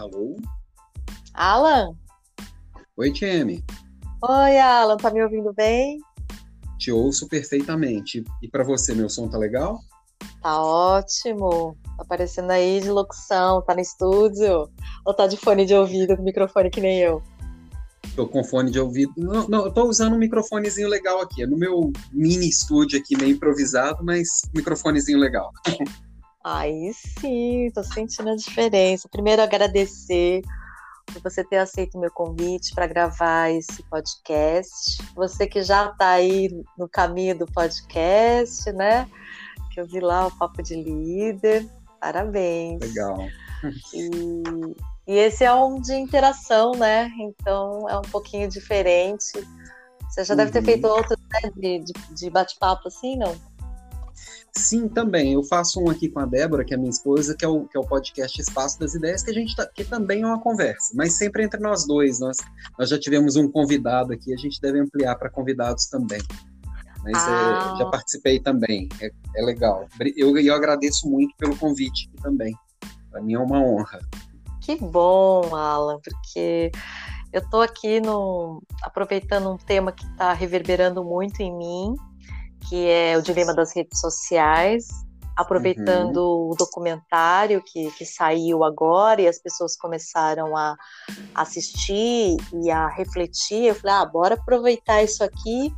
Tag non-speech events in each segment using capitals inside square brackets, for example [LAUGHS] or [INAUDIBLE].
Alô? Alan? Oi, Tieme. Oi, Alan, tá me ouvindo bem? Te ouço perfeitamente. E para você, meu som tá legal? Tá ótimo. Tá aparecendo aí de locução, tá no estúdio? Ou tá de fone de ouvido, com microfone que nem eu? Tô com fone de ouvido. Não, não, eu tô usando um microfonezinho legal aqui. É no meu mini estúdio aqui, meio improvisado, mas microfonezinho legal. [LAUGHS] Aí sim, tô sentindo a diferença. Primeiro, agradecer por você ter aceito o meu convite para gravar esse podcast. Você que já está aí no caminho do podcast, né? Que eu vi lá o Papo de Líder. Parabéns. Legal. E, e esse é um de interação, né? Então é um pouquinho diferente. Você já uhum. deve ter uhum. feito outro né, de, de, de bate-papo assim, não? Sim, também. Eu faço um aqui com a Débora, que é minha esposa, que é o, que é o podcast Espaço das Ideias, que a gente tá, que também é uma conversa, mas sempre entre nós dois. Nós, nós já tivemos um convidado aqui, a gente deve ampliar para convidados também. Mas ah. é, já participei também, é, é legal. Eu, eu agradeço muito pelo convite também. Para mim é uma honra. Que bom, Alan, porque eu estou aqui no, aproveitando um tema que está reverberando muito em mim, que é o dilema das redes sociais, aproveitando uhum. o documentário que, que saiu agora e as pessoas começaram a assistir e a refletir. Eu falei, ah, bora aproveitar isso aqui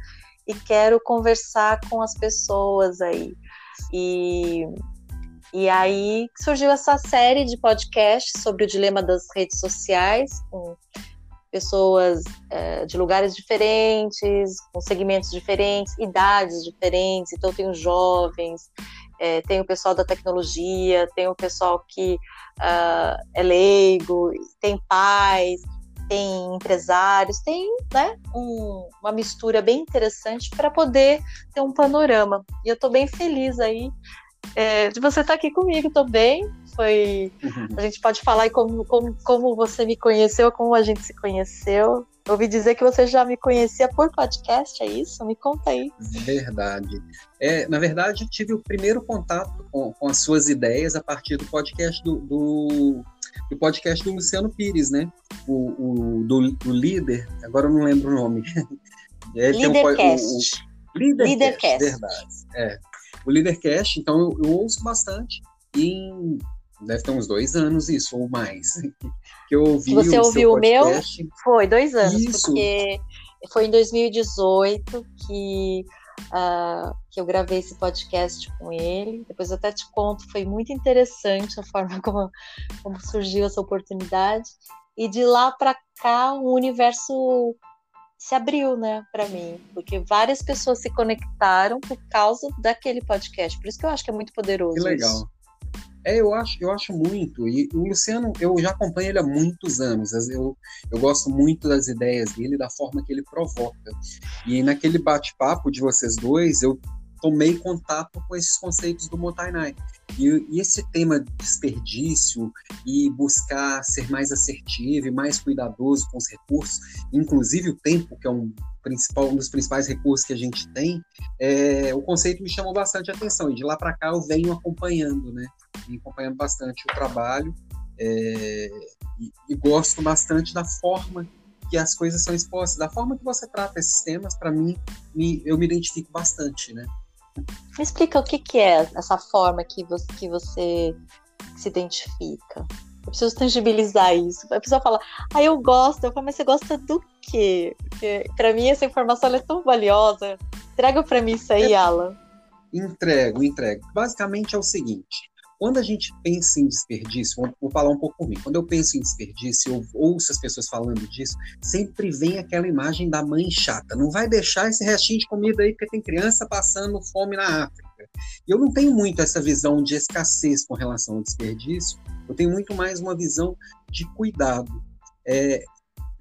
e quero conversar com as pessoas aí. E, e aí surgiu essa série de podcasts sobre o dilema das redes sociais, com pessoas é, de lugares diferentes, com segmentos diferentes, idades diferentes. Então, tem os jovens, é, tem o pessoal da tecnologia, tem o pessoal que uh, é leigo, tem pais, tem empresários, tem né, um, uma mistura bem interessante para poder ter um panorama. E eu estou bem feliz aí é, de você estar tá aqui comigo também. Foi. Uhum. A gente pode falar como, como, como você me conheceu, como a gente se conheceu. Eu ouvi dizer que você já me conhecia por podcast, é isso? Me conta aí. Verdade. É, na verdade, eu tive o primeiro contato com, com as suas ideias a partir do podcast do, do, do podcast do Luciano Pires, né? O, o do, do, líder, agora eu não lembro o nome. [LAUGHS] É, Leadercast. Um, Leadercast, Leadercast. verdade. É. O Leadercast, então eu, eu ouço bastante. E deve ter uns dois anos isso, ou mais. [LAUGHS] que eu ouvi Você o ouviu o meu? Foi, dois anos, isso. porque foi em 2018 que, uh, que eu gravei esse podcast com ele. Depois eu até te conto, foi muito interessante a forma [LAUGHS] como, como surgiu essa oportunidade. E de lá para cá, o universo se abriu, né, para mim, porque várias pessoas se conectaram por causa daquele podcast. Por isso que eu acho que é muito poderoso. Que legal. Isso. É, eu acho, eu acho muito. E o Luciano, eu já acompanho ele há muitos anos. Eu, eu gosto muito das ideias dele, da forma que ele provoca. E naquele bate-papo de vocês dois, eu tomei contato com esses conceitos do Motainai. E, e, esse tema de desperdício e buscar ser mais assertivo e mais cuidadoso com os recursos, inclusive o tempo, que é um, principal, um dos principais recursos que a gente tem, é, o conceito me chamou bastante atenção. E de lá para cá eu venho acompanhando, né? Venho acompanhando bastante o trabalho é, e, e gosto bastante da forma que as coisas são expostas, da forma que você trata esses temas, para mim, me, eu me identifico bastante, né? Me explica o que, que é essa forma que você, que você se identifica. Eu preciso tangibilizar isso. A pessoa fala, ah, eu gosto. Eu falo, mas você gosta do quê? Porque pra mim essa informação é tão valiosa. Entrega pra mim isso aí, é, Alan. Entrego, entrego. Basicamente é o seguinte: quando a gente pensa em desperdício, vou, falar um pouco mim, quando eu penso em desperdício, eu ouço as pessoas falando disso, sempre vem aquela imagem da mãe chata. Não vai deixar esse restinho de comida aí porque tem criança passando fome na África. E eu não tenho muito essa visão de escassez com relação ao desperdício, eu tenho muito mais uma visão de cuidado. É,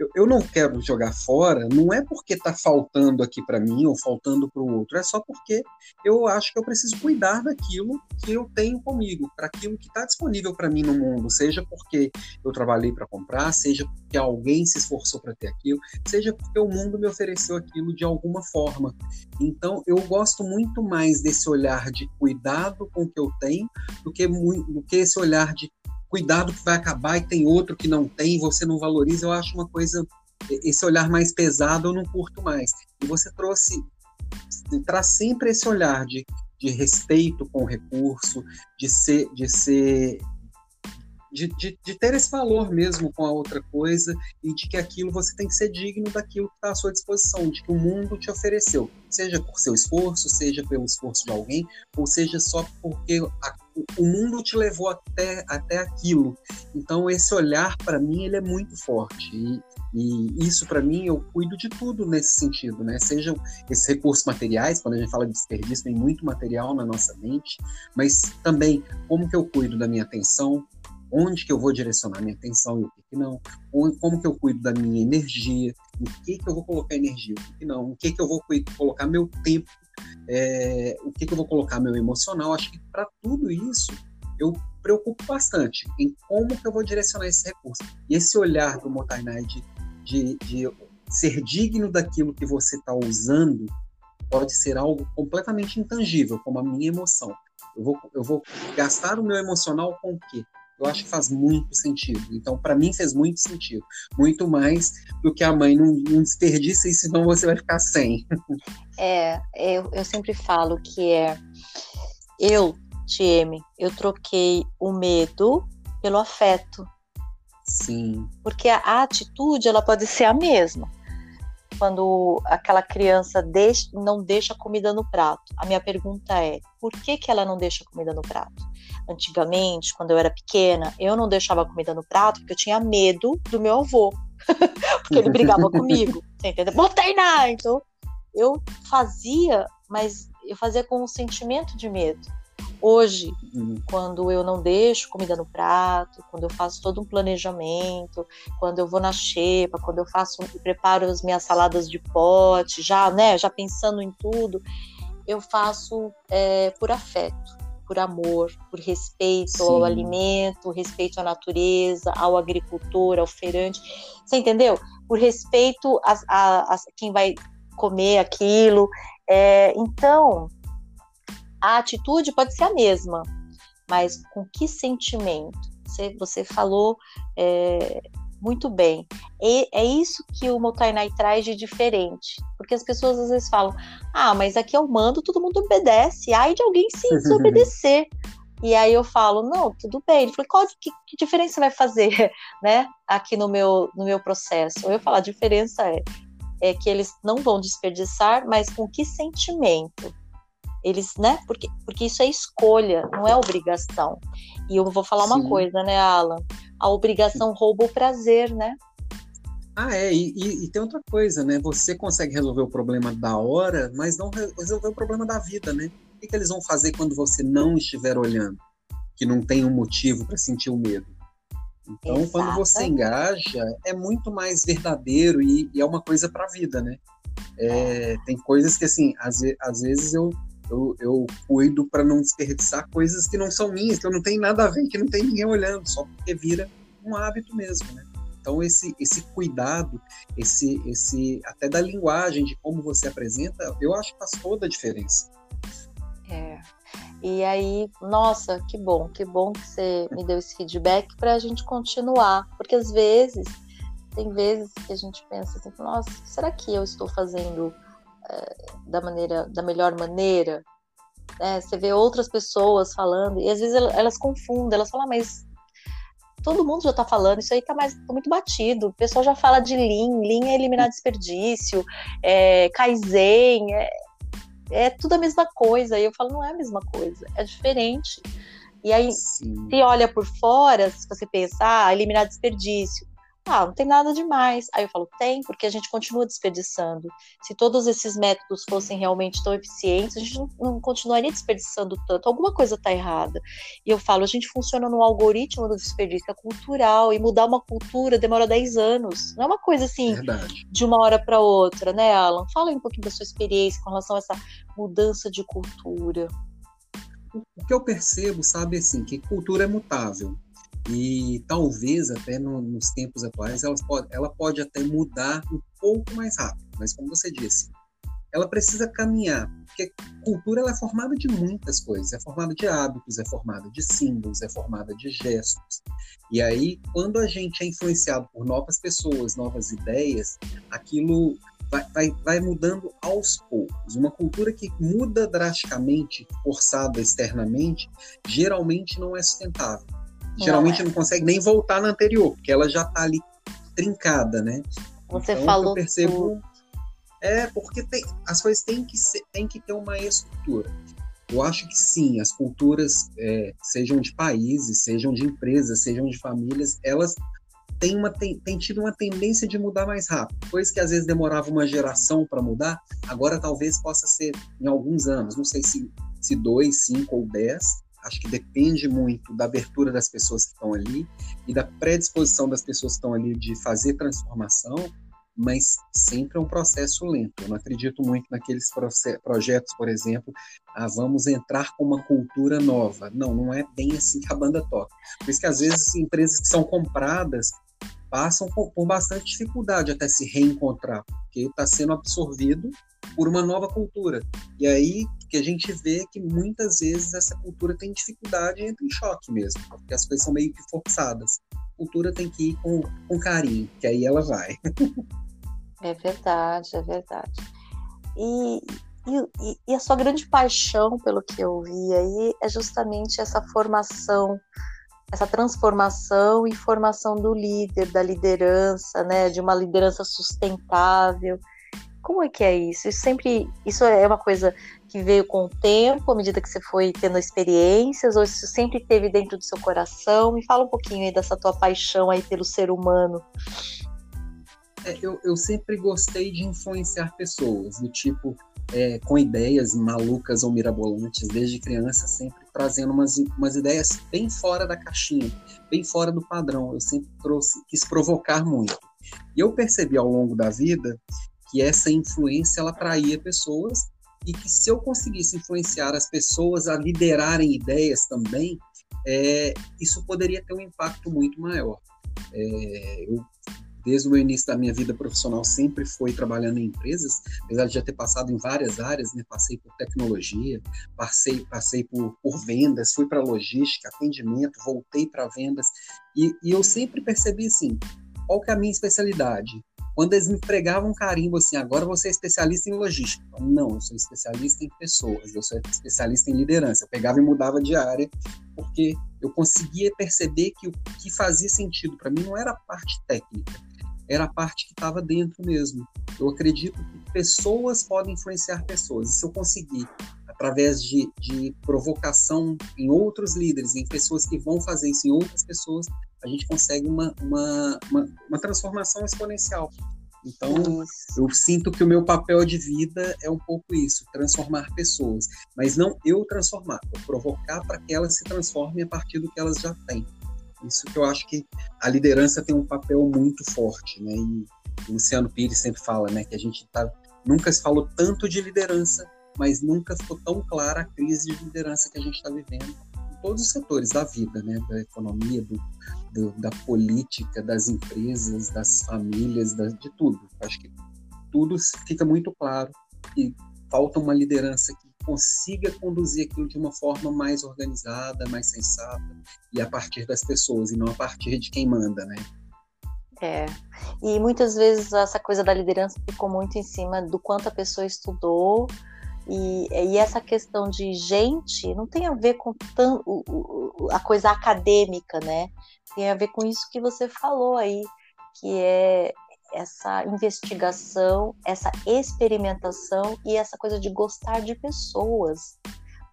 eu, eu não quero jogar fora, não é porque está faltando aqui para mim ou faltando para o outro, é só porque eu acho que eu preciso cuidar daquilo que eu tenho comigo, para aquilo que está disponível para mim no mundo, seja porque eu trabalhei para comprar, seja porque alguém se esforçou para ter aquilo, seja porque o mundo me ofereceu aquilo de alguma forma. Então, eu gosto muito mais desse olhar de cuidado com o que eu tenho do que, do que esse olhar de cuidado que vai acabar e tem outro que não tem, você não valoriza, eu acho uma coisa, esse olhar mais pesado eu não curto mais. E você trouxe, traz sempre esse olhar de, de respeito com o recurso, de ser, de ser de, de, de, ter esse valor mesmo com a outra coisa e de que aquilo você tem que ser digno daquilo que está à sua disposição, de que o mundo te ofereceu, seja por seu esforço, seja pelo esforço de alguém, ou seja só porque a, o mundo te levou até, até aquilo. Então esse olhar para mim ele é muito forte e, e isso para mim eu cuido de tudo nesse sentido, né? Sejam esses recursos materiais, quando a gente fala de desperdício tem muito material na nossa mente, mas também como que eu cuido da minha atenção, onde que eu vou direcionar minha atenção e o que, que não, como que eu cuido da minha energia, o que que eu vou colocar energia, o que, que não, o que que eu vou colocar meu tempo, é, o que que eu vou colocar meu emocional. Acho que para tudo isso eu preocupo bastante em como que eu vou direcionar esse recurso. E esse olhar do Motainai de, de, de ser digno daquilo que você está usando pode ser algo completamente intangível, como a minha emoção. Eu vou, eu vou gastar o meu emocional com o quê? Eu acho que faz muito sentido. Então, para mim, fez muito sentido. Muito mais do que a mãe não, não desperdiça e senão você vai ficar sem. É, eu, eu sempre falo que é. Eu, Tieme, eu troquei o medo pelo afeto. Sim. Porque a, a atitude, ela pode ser a mesma quando aquela criança deixa, não deixa comida no prato. A minha pergunta é: por que, que ela não deixa comida no prato? Antigamente, quando eu era pequena, eu não deixava comida no prato porque eu tinha medo do meu avô, [LAUGHS] porque ele brigava [LAUGHS] comigo. Você entendeu? Botei na! Então, eu fazia, mas eu fazia com um sentimento de medo. Hoje, uhum. quando eu não deixo comida no prato, quando eu faço todo um planejamento, quando eu vou na xepa, quando eu faço preparo as minhas saladas de pote, já, né, já pensando em tudo, eu faço é, por afeto, por amor, por respeito Sim. ao alimento, respeito à natureza, ao agricultor, ao feirante. Você entendeu? Por respeito a, a, a quem vai comer aquilo. É, então, a atitude pode ser a mesma, mas com que sentimento? Você, você falou é, muito bem. E é isso que o Motainai traz de diferente. Porque as pessoas às vezes falam: ah, mas aqui eu mando, todo mundo obedece. Ai de alguém se desobedecer. E aí eu falo, não, tudo bem. Ele falou, qual que, que, diferença vai fazer, [LAUGHS] né, aqui no meu, no meu processo? Eu falo, a diferença é, é que eles não vão desperdiçar, mas com que sentimento? Eles, né? Porque, porque isso é escolha, não é obrigação. E eu vou falar Sim. uma coisa, né, Alan? A obrigação rouba o prazer, né? Ah, é, e, e, e, tem outra coisa, né? Você consegue resolver o problema da hora, mas não resolver o problema da vida, né? O que, que eles vão fazer quando você não estiver olhando? Que não tem um motivo para sentir o medo. Então, Exato. quando você engaja, é muito mais verdadeiro e, e é uma coisa para a vida, né? É, tem coisas que, assim, às, às vezes eu eu, eu cuido para não desperdiçar coisas que não são minhas, que eu não tenho nada a ver, que não tem ninguém olhando, só porque vira um hábito mesmo, né? Então esse esse cuidado, esse esse até da linguagem de como você apresenta, eu acho que faz toda a diferença. É. E aí, nossa, que bom, que bom que você me deu esse feedback para a gente continuar, porque às vezes tem vezes que a gente pensa assim, nossa, será que eu estou fazendo da maneira, da melhor maneira. Né? Você vê outras pessoas falando e às vezes elas, elas confundem, elas falam, ah, mas todo mundo já está falando, isso aí está mais tá muito batido. O pessoal já fala de Lean, Lean é eliminar desperdício, é, Kaizen, é, é tudo a mesma coisa. E eu falo, não é a mesma coisa, é diferente. E aí, Sim. se olha por fora, se você pensa, ah, eliminar desperdício, ah, não tem nada demais. Aí eu falo, tem, porque a gente continua desperdiçando. Se todos esses métodos fossem realmente tão eficientes, a gente não, não continuaria desperdiçando tanto. Alguma coisa está errada. E eu falo, a gente funciona no algoritmo do desperdício é cultural, e mudar uma cultura demora 10 anos. Não é uma coisa assim, Verdade. de uma hora para outra, né, Alan? Fala aí um pouquinho da sua experiência com relação a essa mudança de cultura. O que eu percebo, sabe, assim, que cultura é mutável e talvez até no, nos tempos atuais ela pode, ela pode até mudar um pouco mais rápido, mas como você disse, ela precisa caminhar, porque cultura ela é formada de muitas coisas, é formada de hábitos, é formada de símbolos, é formada de gestos. E aí, quando a gente é influenciado por novas pessoas, novas ideias, aquilo vai, vai, vai mudando aos poucos. Uma cultura que muda drasticamente, forçada externamente, geralmente não é sustentável. Geralmente não, é. não consegue nem voltar na anterior, porque ela já está ali trincada, né? Você então, falou. Eu percebo. É, porque tem, as coisas têm que, ser, têm que ter uma estrutura. Eu acho que sim, as culturas, é, sejam de países, sejam de empresas, sejam de famílias, elas têm, uma, têm, têm tido uma tendência de mudar mais rápido. Coisa que às vezes demorava uma geração para mudar, agora talvez possa ser em alguns anos, não sei se, se dois, cinco ou dez, Acho que depende muito da abertura das pessoas que estão ali e da predisposição das pessoas que estão ali de fazer transformação, mas sempre é um processo lento. Eu não acredito muito naqueles projetos, por exemplo, ah, vamos entrar com uma cultura nova. Não, não é bem assim que a banda toca. Por isso que às vezes empresas que são compradas passam por, por bastante dificuldade até se reencontrar, porque está sendo absorvido por uma nova cultura. E aí que a gente vê que muitas vezes essa cultura tem dificuldade e entra em choque mesmo, porque as coisas são meio que forçadas. A cultura tem que ir com, com carinho, que aí ela vai. [LAUGHS] é verdade, é verdade. E, e, e, a sua grande paixão, pelo que eu vi aí, é justamente essa formação, essa transformação e formação do líder, da liderança, né, de uma liderança sustentável. Como é que é isso? Isso sempre, isso é uma coisa que veio com o tempo, à medida que você foi tendo experiências, ou isso sempre teve dentro do seu coração? Me fala um pouquinho aí dessa tua paixão aí pelo ser humano. É, eu, eu sempre gostei de influenciar pessoas, do tipo, é, com ideias malucas ou mirabolantes, desde criança, sempre trazendo umas, umas ideias bem fora da caixinha, bem fora do padrão. Eu sempre trouxe, quis provocar muito. E eu percebi ao longo da vida que essa influência ela atraía pessoas e que se eu conseguisse influenciar as pessoas a liderarem ideias também, é, isso poderia ter um impacto muito maior. É, eu, desde o início da minha vida profissional, sempre fui trabalhando em empresas, apesar de já ter passado em várias áreas, né? passei por tecnologia, passei, passei por, por vendas, fui para logística, atendimento, voltei para vendas, e, e eu sempre percebi assim, qual que é a minha especialidade? Quando eles me pregavam carimbo assim, agora você é especialista em logística. Não, eu sou especialista em pessoas, eu sou especialista em liderança. Eu pegava e mudava de área, porque eu conseguia perceber que o que fazia sentido para mim não era a parte técnica, era a parte que estava dentro mesmo. Eu acredito que pessoas podem influenciar pessoas. E se eu conseguir, através de, de provocação em outros líderes, em pessoas que vão fazer isso em outras pessoas, a gente consegue uma, uma, uma, uma transformação exponencial. Então, eu sinto que o meu papel de vida é um pouco isso, transformar pessoas, mas não eu transformar, eu provocar para que elas se transformem a partir do que elas já têm. Isso que eu acho que a liderança tem um papel muito forte, né? E o Luciano Pires sempre fala, né, que a gente tá, nunca se falou tanto de liderança, mas nunca ficou tão clara a crise de liderança que a gente está vivendo todos os setores da vida, né? Da economia, do, do, da política, das empresas, das famílias, da, de tudo. Acho que tudo fica muito claro e falta uma liderança que consiga conduzir aquilo de uma forma mais organizada, mais sensata e a partir das pessoas e não a partir de quem manda, né? É. E muitas vezes essa coisa da liderança ficou muito em cima do quanto a pessoa estudou, e, e, essa questão de gente não tem a ver com tão, a coisa acadêmica, né? Tem a ver com isso que você falou aí, que é essa investigação, essa experimentação e essa coisa de gostar de pessoas.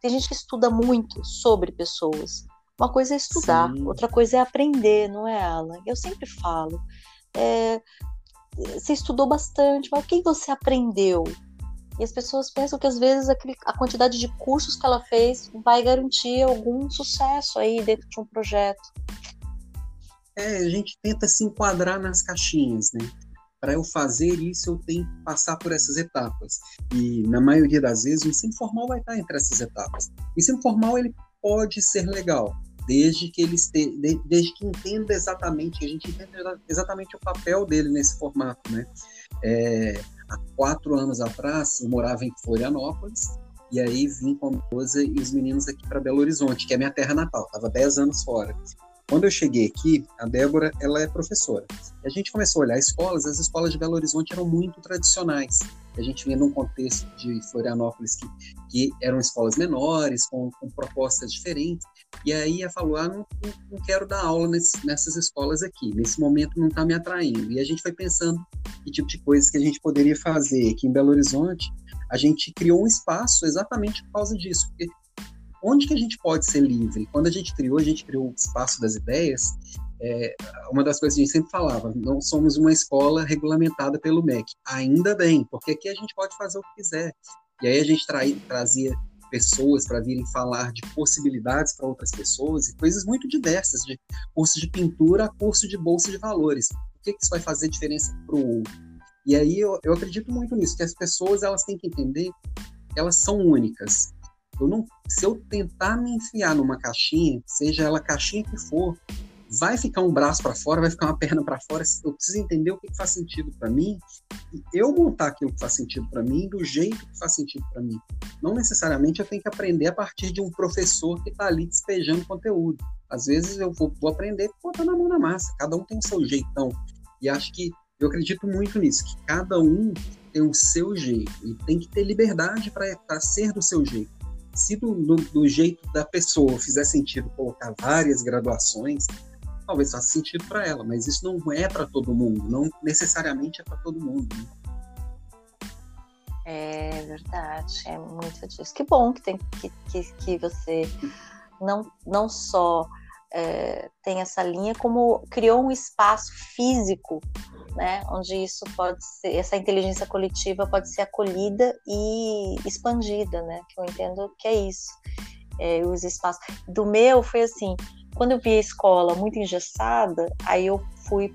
Tem gente que estuda muito sobre pessoas. Uma coisa é estudar, Sim. outra coisa é aprender, não é, Alan? Eu sempre falo. É, você estudou bastante, mas o que você aprendeu? E as pessoas pensam que às vezes a quantidade de cursos que ela fez vai garantir algum sucesso aí dentro de um projeto. É, a gente tenta se enquadrar nas caixinhas, né? Para eu fazer isso, eu tenho que passar por essas etapas. E na maioria das vezes, o ensino formal vai estar entre essas etapas. O ensino formal ele pode ser legal, desde que ele esteja, desde que entenda exatamente, a gente entenda exatamente o papel dele nesse formato, né? É, há quatro anos atrás, eu morava em Florianópolis, e aí vim com a esposa e os meninos aqui para Belo Horizonte, que é minha terra natal. Estava 10 anos fora. Quando eu cheguei aqui, a Débora, ela é professora. A gente começou a olhar escolas, as escolas de Belo Horizonte eram muito tradicionais. A gente vinha num contexto de Florianópolis que, que eram escolas menores, com, com propostas diferentes. E aí ela falou: ah, não, não quero dar aula nesse, nessas escolas aqui, nesse momento não está me atraindo. E a gente foi pensando que tipo de coisas que a gente poderia fazer aqui em Belo Horizonte. A gente criou um espaço exatamente por causa disso, porque onde que a gente pode ser livre? Quando a gente criou, a gente criou o espaço das ideias. É, uma das coisas que a gente sempre falava, não somos uma escola regulamentada pelo MEC. Ainda bem, porque aqui a gente pode fazer o que quiser. E aí a gente tra trazia pessoas para virem falar de possibilidades para outras pessoas e coisas muito diversas, de curso de pintura a curso de bolsa de valores. O que, que isso vai fazer diferença para o outro? E aí eu, eu acredito muito nisso, que as pessoas elas têm que entender que elas são únicas. Eu não, se eu tentar me enfiar numa caixinha, seja ela caixinha que for, vai ficar um braço para fora, vai ficar uma perna para fora. Eu preciso entender o que faz sentido para mim e eu montar aquilo que faz sentido para mim do jeito que faz sentido para mim. Não necessariamente eu tenho que aprender a partir de um professor que está ali despejando conteúdo. Às vezes eu vou, vou aprender botando a mão na massa. Cada um tem o seu jeitão. E acho que eu acredito muito nisso, que cada um tem o seu jeito e tem que ter liberdade para ser do seu jeito se do, do, do, jeito da pessoa fizer sentido colocar várias graduações, talvez faça sentido para ela, mas isso não é para todo mundo, não necessariamente é para todo mundo. Né? É verdade, é muito disso. Que bom que, tem, que, que, que você não, não só é, tem essa linha, como criou um espaço físico né, onde isso pode ser, essa inteligência coletiva pode ser acolhida e expandida, né, que eu entendo que é isso, é, os espaços. Do meu foi assim, quando eu vi a escola muito engessada, aí eu fui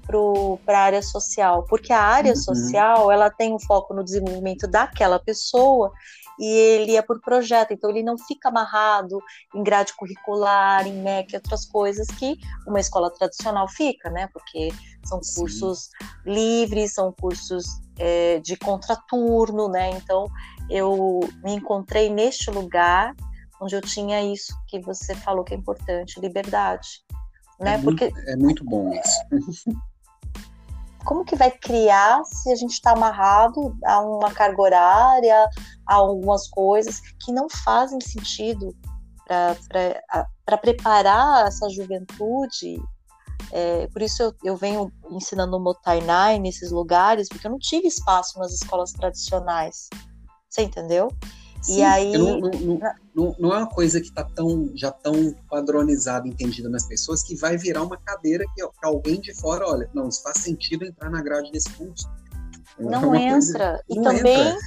para a área social, porque a área uhum. social ela tem um foco no desenvolvimento daquela pessoa e ele é por projeto, então ele não fica amarrado em grade curricular, em MEC, outras coisas que uma escola tradicional fica, né? Porque são cursos Sim. livres, são cursos é, de contraturno, né? Então eu me encontrei neste lugar onde eu tinha isso que você falou que é importante, liberdade, né? É Porque muito, é muito bom isso. [LAUGHS] como que vai criar se a gente está amarrado a uma carga horária, a algumas coisas que não fazem sentido para preparar essa juventude? É, por isso eu, eu venho ensinando o Motainai nesses lugares, porque eu não tive espaço nas escolas tradicionais. Você entendeu? Sim, e aí. Não, não, não, não, é uma coisa que está tão, já tão padronizada, entendida nas pessoas, que vai virar uma cadeira que, que alguém de fora, olha, não, isso faz sentido entrar na grade desse curso. É não é entra. Coisa, e também. Entra.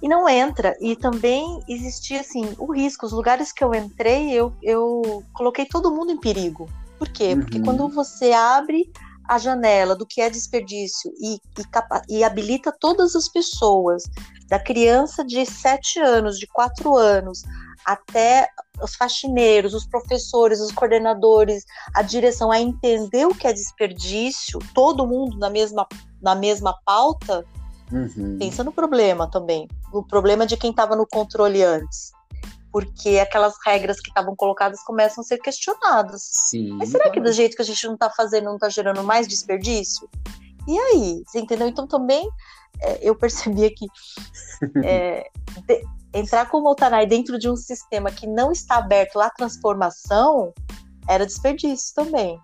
E não entra. E também existia assim o risco. Os lugares que eu entrei, eu, eu coloquei todo mundo em perigo. Por quê? Uhum. Porque quando você abre a janela do que é desperdício e, e, e habilita todas as pessoas da criança de 7 anos, de 4 anos, até os faxineiros, os professores, os coordenadores, a direção a entender o que é desperdício, todo mundo na mesma, na mesma pauta, uhum. pensa no problema também, no problema de quem estava no controle antes. Porque aquelas regras que estavam colocadas começam a ser questionadas. Sim. Mas será que do jeito que a gente não está fazendo, não está gerando mais desperdício? E aí? Você entendeu? Então também eu percebia que é, de, entrar com o Montanai dentro de um sistema que não está aberto à transformação era desperdício também.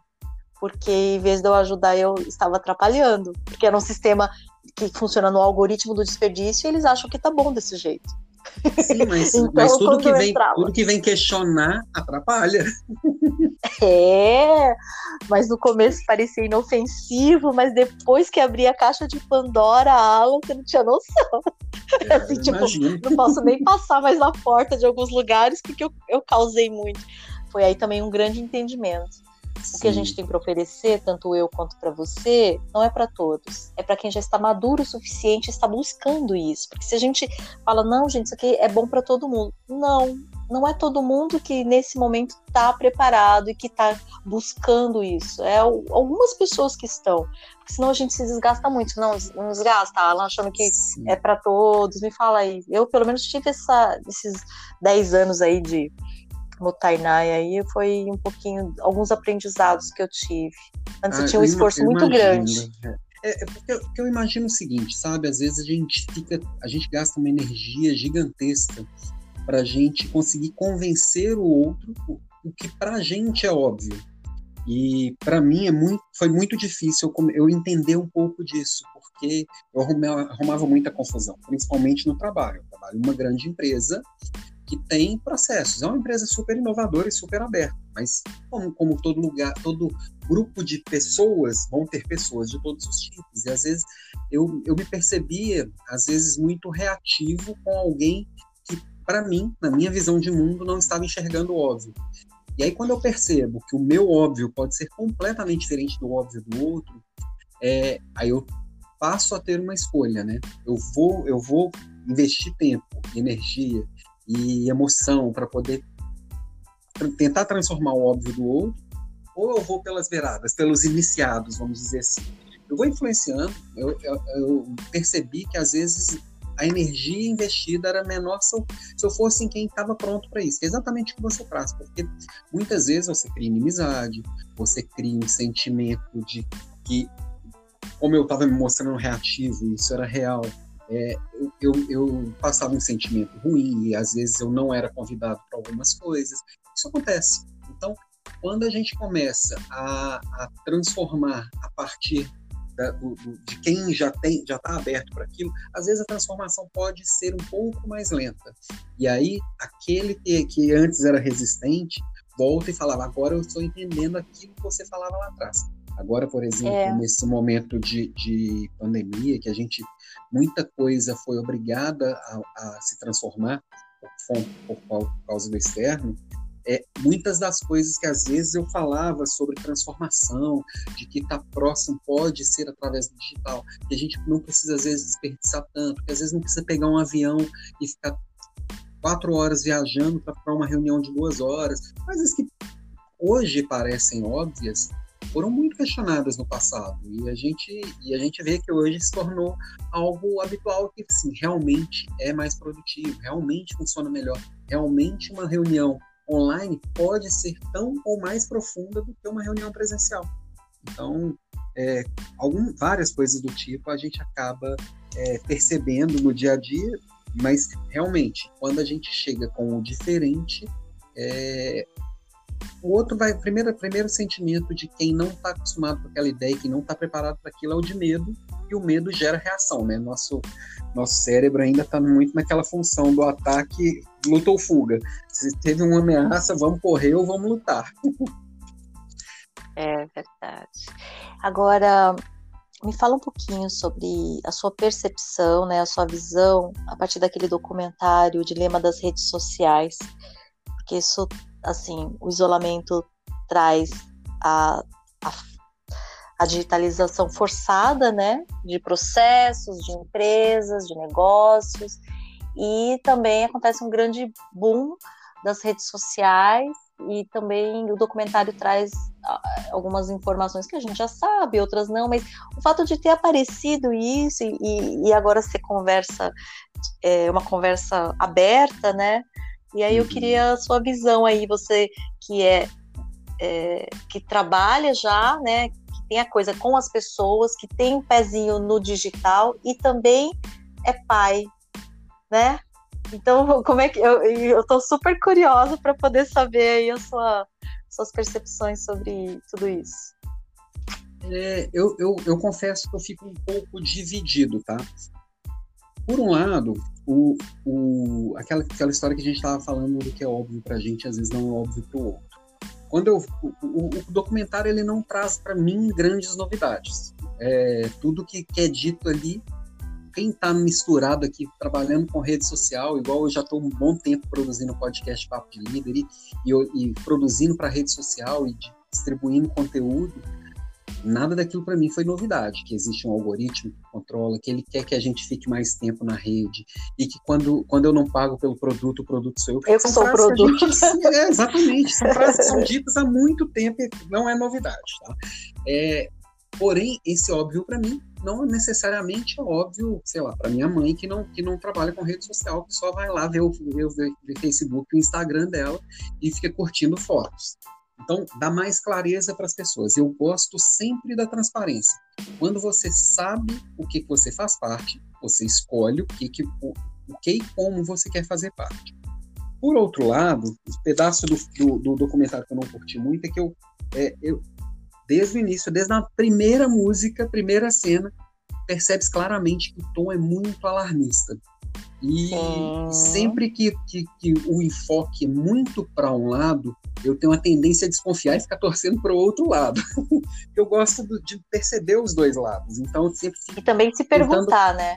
Porque em vez de eu ajudar, eu estava atrapalhando. Porque era um sistema que funciona no algoritmo do desperdício e eles acham que tá bom desse jeito. Sim, mas, [LAUGHS] então, mas tudo, que vem, entrava... tudo que vem questionar atrapalha. [LAUGHS] É, mas no começo parecia inofensivo, mas depois que abri a caixa de Pandora, Alan, você não tinha noção. [LAUGHS] É, assim, tipo, não posso nem passar mais na porta de alguns lugares porque eu, eu causei muito. Foi aí também um grande entendimento. Sim. O que a gente tem para oferecer, tanto eu quanto para você, não é para todos. É para quem já está maduro o suficiente está buscando isso. Porque se a gente fala, não, gente, isso aqui é bom para todo mundo. Não, não é todo mundo que nesse momento está preparado e que está buscando isso. É algumas pessoas que estão, porque senão a gente se desgasta muito. Não, não desgasta, Alan, achando que Sim. é para todos. Me fala aí. Eu, pelo menos, tive essa, esses 10 anos aí de no Tainai aí, foi um pouquinho, alguns aprendizados que eu tive. Antes ah, eu tinha um esforço muito grande. É, é porque, porque, eu imagino o seguinte, sabe? Às vezes a gente fica, a gente gasta uma energia gigantesca para a gente conseguir convencer o outro o, o que para a gente é óbvio. E para mim é muito, foi muito difícil eu, eu entender um pouco disso, porque eu arrumava, arrumava muita confusão, principalmente no trabalho. Eu trabalho em uma grande empresa que tem processos. É uma empresa super inovadora e super aberta, mas como, como todo lugar, todo grupo de pessoas vão ter pessoas de todos os tipos. E às vezes eu, eu me percebia, às vezes, muito reativo com alguém que, para mim, na minha visão de mundo, não estava enxergando o óbvio. E aí, quando eu percebo que o meu óbvio pode ser completamente diferente do óbvio do outro, é, aí eu passo a ter uma escolha, né? Eu vou, eu vou investir tempo, energia e emoção para poder tentar transformar o óbvio do outro, ou eu vou pelas beiradas, pelos iniciados, vamos dizer assim. Eu vou influenciando, eu, eu, eu percebi que às vezes a energia investida era menor se eu, se eu fosse em quem estava pronto para isso. É exatamente o que você traz, porque muitas vezes você cria inimizade, você cria um sentimento de que, como eu estava me mostrando reativo, isso era real, é, eu, eu, passava um sentimento ruim e às vezes eu não era convidado para algumas coisas. Isso acontece. Então, quando a gente começa a, a transformar a partir da, do, do, de quem já tem já está aberto para aquilo, às vezes a transformação pode ser um pouco mais lenta. E aí aquele que, que antes era resistente volta e falava: agora eu estou entendendo aquilo que você falava lá atrás. Agora, por exemplo, é. nesse momento de, de pandemia, que a gente, muita coisa foi obrigada a, a se transformar por, por, causa do externo, é, muitas das coisas que às vezes eu falava sobre transformação, de que estar tá próximo pode ser através do digital, que a gente não precisa às vezes desperdiçar tanto, que às vezes não precisa pegar um avião e ficar quatro horas viajando para uma reunião de duas horas, coisas que hoje parecem óbvias, foram muito questionadas no passado e a gente e a gente vê que hoje se tornou algo habitual que sim realmente é mais produtivo realmente funciona melhor realmente uma reunião online pode ser tão ou mais profunda do que uma reunião presencial. Então é, algum, várias coisas do tipo a gente acaba é, percebendo no dia a dia mas realmente quando a gente chega com o diferente é, o outro vai, primeiro, primeiro sentimento de quem não está acostumado com aquela ideia, quem não está preparado para aquilo é o de medo, e o medo gera reação, né? Nosso, nosso cérebro ainda está muito naquela função do ataque, luta ou fuga. Se teve uma ameaça, vamos correr ou vamos lutar. [LAUGHS] É verdade. Agora, me fala um pouquinho sobre a sua percepção, né, a sua visão a partir daquele documentário o Dilema das Redes Sociais, porque isso assim, o isolamento traz a, a, a, digitalização forçada, né, de processos, de empresas, de negócios, e também acontece um grande boom das redes sociais e também o documentário traz algumas informações que a gente já sabe, outras não, mas o fato de ter aparecido isso e, e agora ser conversa, é, uma conversa aberta, né, e aí eu queria a sua visão aí, você que é, é, que trabalha já, né, que tem a coisa com as pessoas, que tem um pezinho no digital e também é pai, né? Então, [LAUGHS] como é que eu eu super curiosa para poder saber aí a sua, suas percepções sobre tudo isso. É, eu, eu, eu confesso que eu fico um pouco dividido, tá? Por um lado, o, o, aquela, aquela história que a gente estava falando do que é óbvio para a gente, às vezes não é óbvio para o outro. Quando eu, o, o, documentário ele não traz para mim grandes novidades. É, tudo que, que é dito ali, quem está misturado aqui, trabalhando com rede social, igual eu já estou um bom tempo produzindo podcast Papo de Líder e, e, e produzindo para rede social e distribuindo conteúdo, nada daquilo para mim foi novidade, que existe um algoritmo que controla, que ele quer que a gente fique mais tempo na rede e que quando, quando eu não pago pelo produto, o produto sou eu. Eu sou o produto. Gente, [LAUGHS] é, exatamente, são [LAUGHS] frases que são ditas há muito tempo e não é novidade, tá? É, porém, esse óbvio para mim não necessariamente é óbvio, sei lá, para minha mãe que não, que não trabalha com rede social, que só vai lá ver o, ver, ver, ver Facebook, o Instagram dela e fica curtindo fotos. Então, dá mais clareza para as pessoas. Eu gosto sempre da transparência. Quando você sabe o que, você faz parte, você escolhe o que, que, o, o que e como você quer fazer parte. Por outro lado, um pedaço do, do, do, documentário que eu não curti muito é que eu, é, eu, desde o início, desde a primeira música, primeira cena, percebes claramente que o tom é muito alarmista. E Sim. sempre que, que, que, o enfoque é muito para um lado, eu tenho a tendência a desconfiar e ficar torcendo para o outro lado. [LAUGHS] eu gosto de perceber os dois lados. Então, sempre E também se perguntar, tentando... né?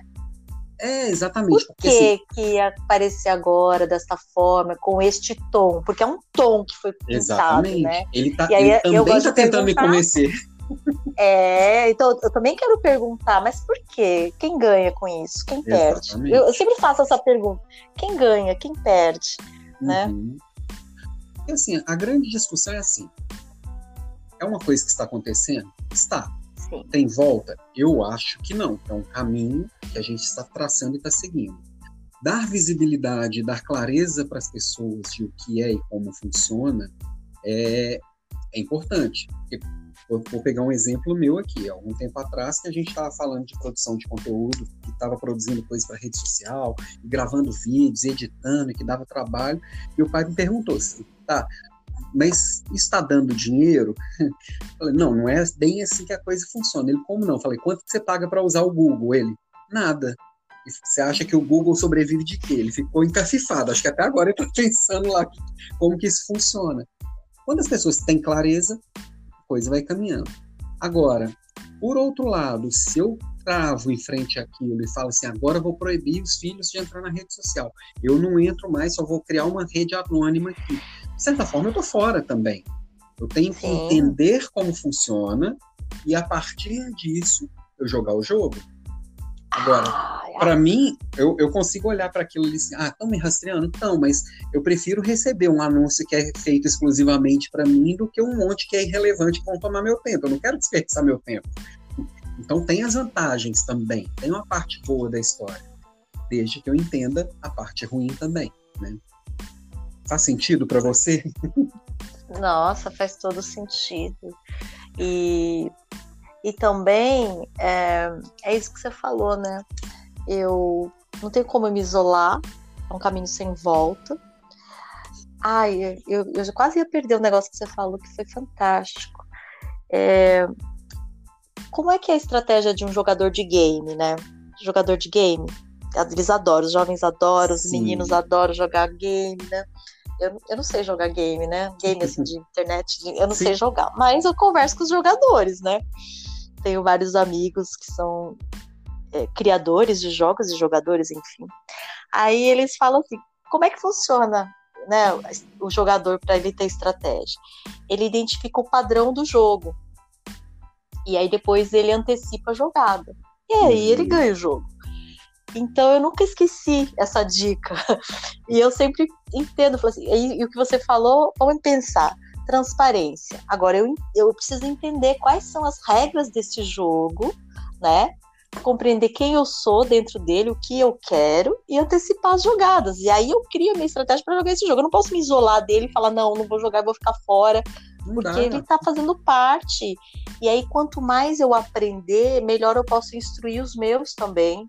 É, exatamente. Por que assim... que aparecer agora dessa forma, com este tom? Porque é um tom que foi pintado, exatamente. né? Ele, tá, e aí, ele também está tentando me convencer. É, então eu também quero perguntar, mas por quê? Quem ganha com isso? Quem perde? Eu, eu, sempre faço essa pergunta: quem ganha? Quem perde? Né? Uhum. E assim, a grande discussão é assim: é uma coisa que está acontecendo? Está. Sim. Tem volta? Eu acho que não. É um caminho que a gente está traçando e está seguindo. Dar visibilidade, dar clareza para as pessoas de o que é e como funciona é, é importante. Porque Vou, vou pegar um exemplo meu aqui. Algum tempo atrás, que a gente estava falando de produção de conteúdo, que estava produzindo coisas para rede social, gravando vídeos, editando, que dava trabalho. E o pai me perguntou assim: tá, mas está dando dinheiro? [LAUGHS] falei, não, não é bem assim que a coisa funciona. Ele, como não? falei, quanto você paga para usar o Google? Ele, nada. Você acha que o Google sobrevive de quê? Ele ficou encafifado. Acho que até agora ele está [LAUGHS] pensando lá como que isso funciona. Quando as pessoas têm clareza, coisa vai caminhando. Agora, por outro lado, se eu travo em frente àquilo e falo assim, agora eu vou proibir os filhos de entrar na rede social, eu não entro mais, só vou criar uma rede anônima aqui. De certa forma, eu tô fora também. Eu tenho que Sim. entender como funciona e a partir disso eu jogar o jogo. Agora, para mim, eu, eu consigo olhar para aquilo e dizer, ah, estão me rastreando? Então, mas eu prefiro receber um anúncio que é feito exclusivamente para mim do que um monte que é irrelevante vão tomar meu tempo. Eu não quero [LAUGHS] desperdiçar meu tempo. Então, tem as vantagens também, tem uma parte boa da história, desde que eu entenda a parte ruim também, né? Faz sentido para você? [LAUGHS] Nossa, faz todo sentido. E e também é, é isso que você falou, né? Eu não tenho como me isolar, é um caminho sem volta. Ai, eu, eu quase ia perder o negócio que você falou, que foi fantástico. É, como é que é a estratégia de um jogador de game, né? Jogador de game, eles adoram, os jovens adoram, os Sim. meninos adoram jogar game, né? Eu, eu não sei jogar game, né? Game assim de [LAUGHS] internet, de, eu não Sim. sei jogar, mas eu converso com os jogadores, né? Tenho vários amigos que são é, criadores de jogos e jogadores, enfim. Aí eles falam assim: como é que funciona né, o jogador para ele ter estratégia? Ele identifica o padrão do jogo. E aí depois ele antecipa a jogada. E aí ele uhum. ganha o jogo. Então eu nunca esqueci essa dica. [LAUGHS] E eu sempre entendo, assim, e, e o que você falou, vamos pensar transparência. Agora, eu, eu preciso entender quais são as regras desse jogo, né? Compreender quem eu sou dentro dele, o que eu quero e antecipar as jogadas. E aí eu crio a minha estratégia para jogar esse jogo. Eu não posso me isolar dele e falar, não, não vou jogar, vou ficar fora. Porque ele está fazendo parte. E aí, quanto mais eu aprender, melhor eu posso instruir os meus também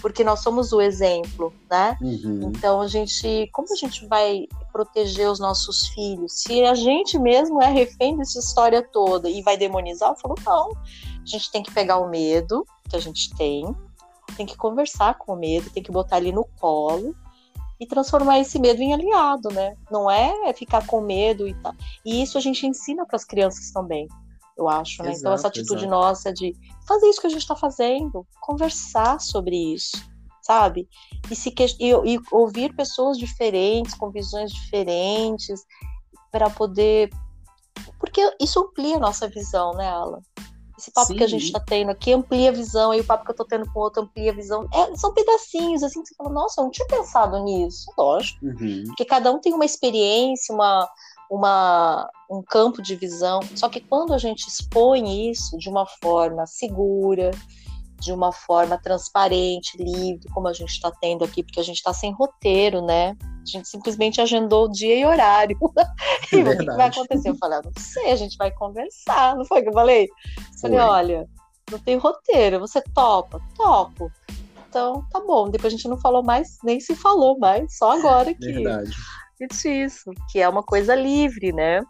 porque nós somos o exemplo, né? Uhum. Então a gente, como a gente vai proteger os nossos filhos? Se a gente mesmo é refém dessa história toda e vai demonizar, eu falo não. A gente tem que pegar o medo que a gente tem, tem que conversar com o medo, tem que botar ele no colo e transformar esse medo em aliado, né? Não é ficar com medo e tal. E isso a gente ensina para as crianças também eu acho, né? Exato, então essa atitude exato. nossa de fazer isso que a gente está fazendo, conversar sobre isso, sabe? E, se que... e, e ouvir pessoas diferentes, com visões diferentes, para poder. Porque isso amplia a nossa visão, né, Alan? Esse papo Sim. que a gente está tendo aqui amplia a visão, aí o papo que eu estou tendo com o outro amplia a visão. É, são pedacinhos, assim, que você fala, nossa, eu não tinha pensado nisso. Lógico. Uhum. Porque cada um tem uma experiência, uma, uma, um campo de visão. Só que quando a gente expõe isso de uma forma segura, de uma forma transparente, livre, como a gente está tendo aqui, porque a gente está sem roteiro, né? A gente simplesmente agendou o dia e horário. [LAUGHS] e o que vai acontecer? Eu falei, ah, não sei, a gente vai conversar. Não foi que eu falei? Eu falei, olha, não tem roteiro, você topa? Topo. Então, tá bom. Depois a gente não falou mais, nem se falou mais, só agora que. Verdade. Isso, que é uma coisa livre, né?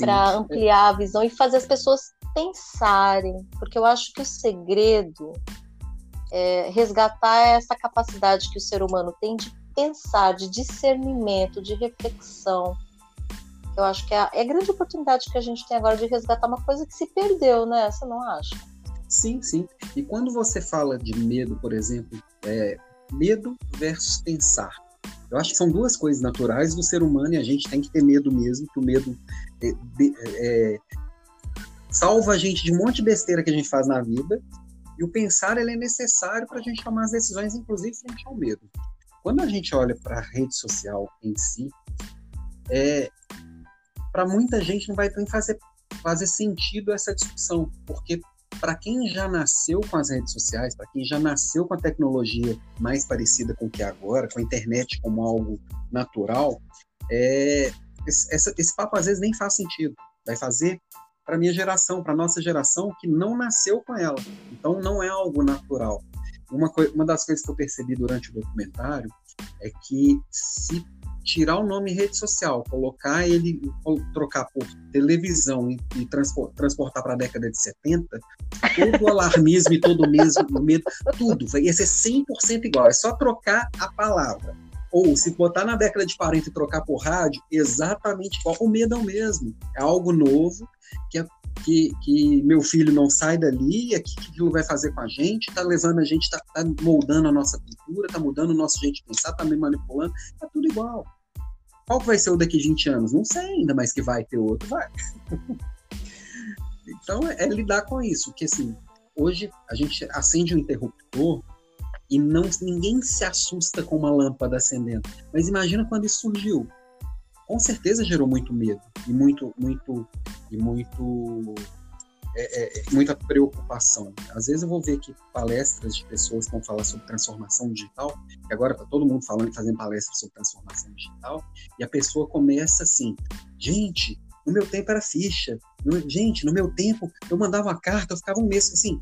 Para ampliar a visão e fazer as pessoas pensarem, porque eu acho que o segredo é resgatar essa capacidade que o ser humano tem de pensar, de discernimento, de reflexão. Eu acho que é a, é a grande oportunidade que a gente tem agora de resgatar uma coisa que se perdeu, né? Você não acha? Sim, sim. E quando você fala de medo, por exemplo, é, medo versus pensar. Eu acho que são duas coisas naturais do ser humano e a gente tem que ter medo mesmo, que o medo é, é, salva a gente de um monte de besteira que a gente faz na vida. E o pensar ele é necessário para a gente tomar as decisões, inclusive frente ao medo. Quando a gente olha para a rede social em si, é, para muita gente não vai nem fazer, fazer sentido essa discussão, porque para quem já nasceu com as redes sociais, para quem já nasceu com a tecnologia mais parecida com o que é agora, com a internet como algo natural, é, esse, esse papo às vezes nem faz sentido. Vai fazer para minha geração, para nossa geração que não nasceu com ela. Então não é algo natural. Uma, uma das coisas que eu percebi durante o documentário é que se tirar o nome rede social, colocar ele, trocar por televisão e, e transportar para a década de 70, todo o alarmismo e todo o medo, tudo vai ser 100% igual. É só trocar a palavra. Ou se botar na década de 40 e trocar por rádio, exatamente igual. O medo é o mesmo. É algo novo que, é, que, que meu filho não sai dali, o que aquilo vai fazer com a gente, está levando a gente, está tá moldando a nossa cultura, está mudando o nosso jeito de pensar, está me manipulando, é tudo igual. Qual vai ser o daqui 20 anos? Não sei ainda, mas que vai ter outro, vai. [LAUGHS] então é, é lidar com isso, que assim, hoje a gente acende um interruptor e não ninguém se assusta com uma lâmpada acendendo. Mas imagina quando isso surgiu. Com certeza gerou muito medo e muito, muito, e muito, é, é, é, muita preocupação. Às vezes eu vou ver aqui palestras de pessoas que vão falar sobre transformação digital, e agora está todo mundo falando, fazendo palestras sobre transformação digital, e a pessoa começa assim, gente, no meu tempo era ficha, gente, no meu tempo eu mandava uma carta, eu ficava um mês assim,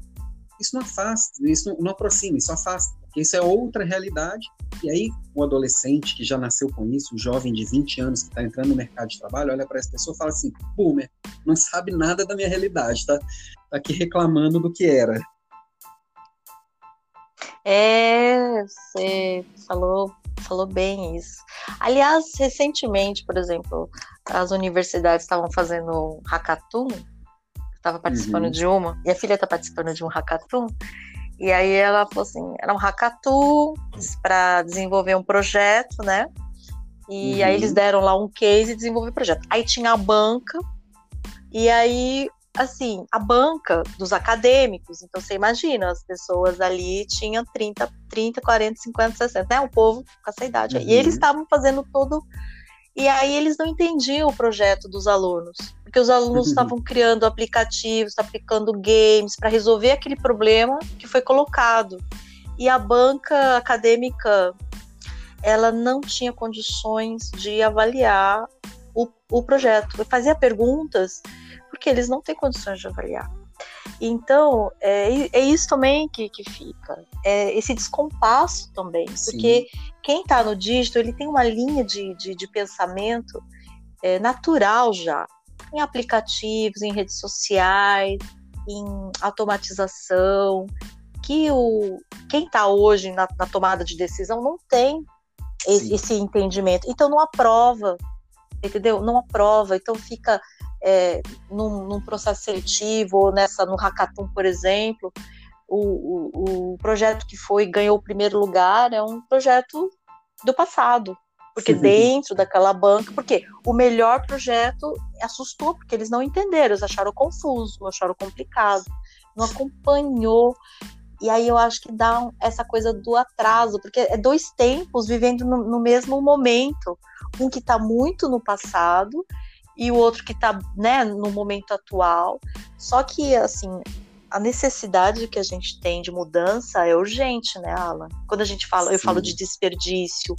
isso não afasta, isso não, não aproxima, isso afasta, isso é outra realidade. E aí, o adolescente que já nasceu com isso, o jovem de 20 anos que está entrando no mercado de trabalho, olha para essa pessoa e fala assim: boomer, não sabe nada da minha realidade, tá, tá aqui reclamando do que era. É, você falou, falou bem isso. Aliás, recentemente, por exemplo, as universidades estavam fazendo hackathon estava participando uhum. de uma, e a filha está participando de um hackathon. E aí ela falou assim, era um hackathon para desenvolver um projeto, né? E uhum. aí eles deram lá um case e desenvolver o projeto. Aí tinha a banca, e aí, assim, a banca dos acadêmicos, então você imagina, as pessoas ali tinham 30, 30, 40, 50, 60, né? O povo com essa idade. Uhum. E eles estavam fazendo todo e aí eles não entendiam o projeto dos alunos, porque os alunos estavam criando aplicativos, aplicando games para resolver aquele problema que foi colocado. E a banca acadêmica, ela não tinha condições de avaliar o, o projeto. Fazia perguntas porque eles não têm condições de avaliar. Então, é, é isso também que, que fica. É esse descompasso também. Sim. Porque quem está no dígito, ele tem uma linha de, de, de pensamento é, natural já. Em aplicativos, em redes sociais, em automatização, que o quem está hoje na, na, tomada de decisão não tem esse, esse, entendimento. Então não aprova, entendeu? Não aprova. Então fica é, num, num, processo seletivo ou nessa no hackathon, por exemplo, o, o, o projeto que foi ganhou o primeiro lugar é um projeto do passado. Porque dentro daquela banca, porque o melhor projeto assustou, porque eles não entenderam, eles acharam confuso, acharam complicado, não acompanhou. E aí eu acho que dá essa coisa do atraso, porque é dois tempos vivendo no, no mesmo momento. Um que está muito no passado e o outro que está né, no momento atual. Só que, assim, a necessidade que a gente tem de mudança é urgente, né, Alan? Quando a gente fala, Sim. eu falo de desperdício,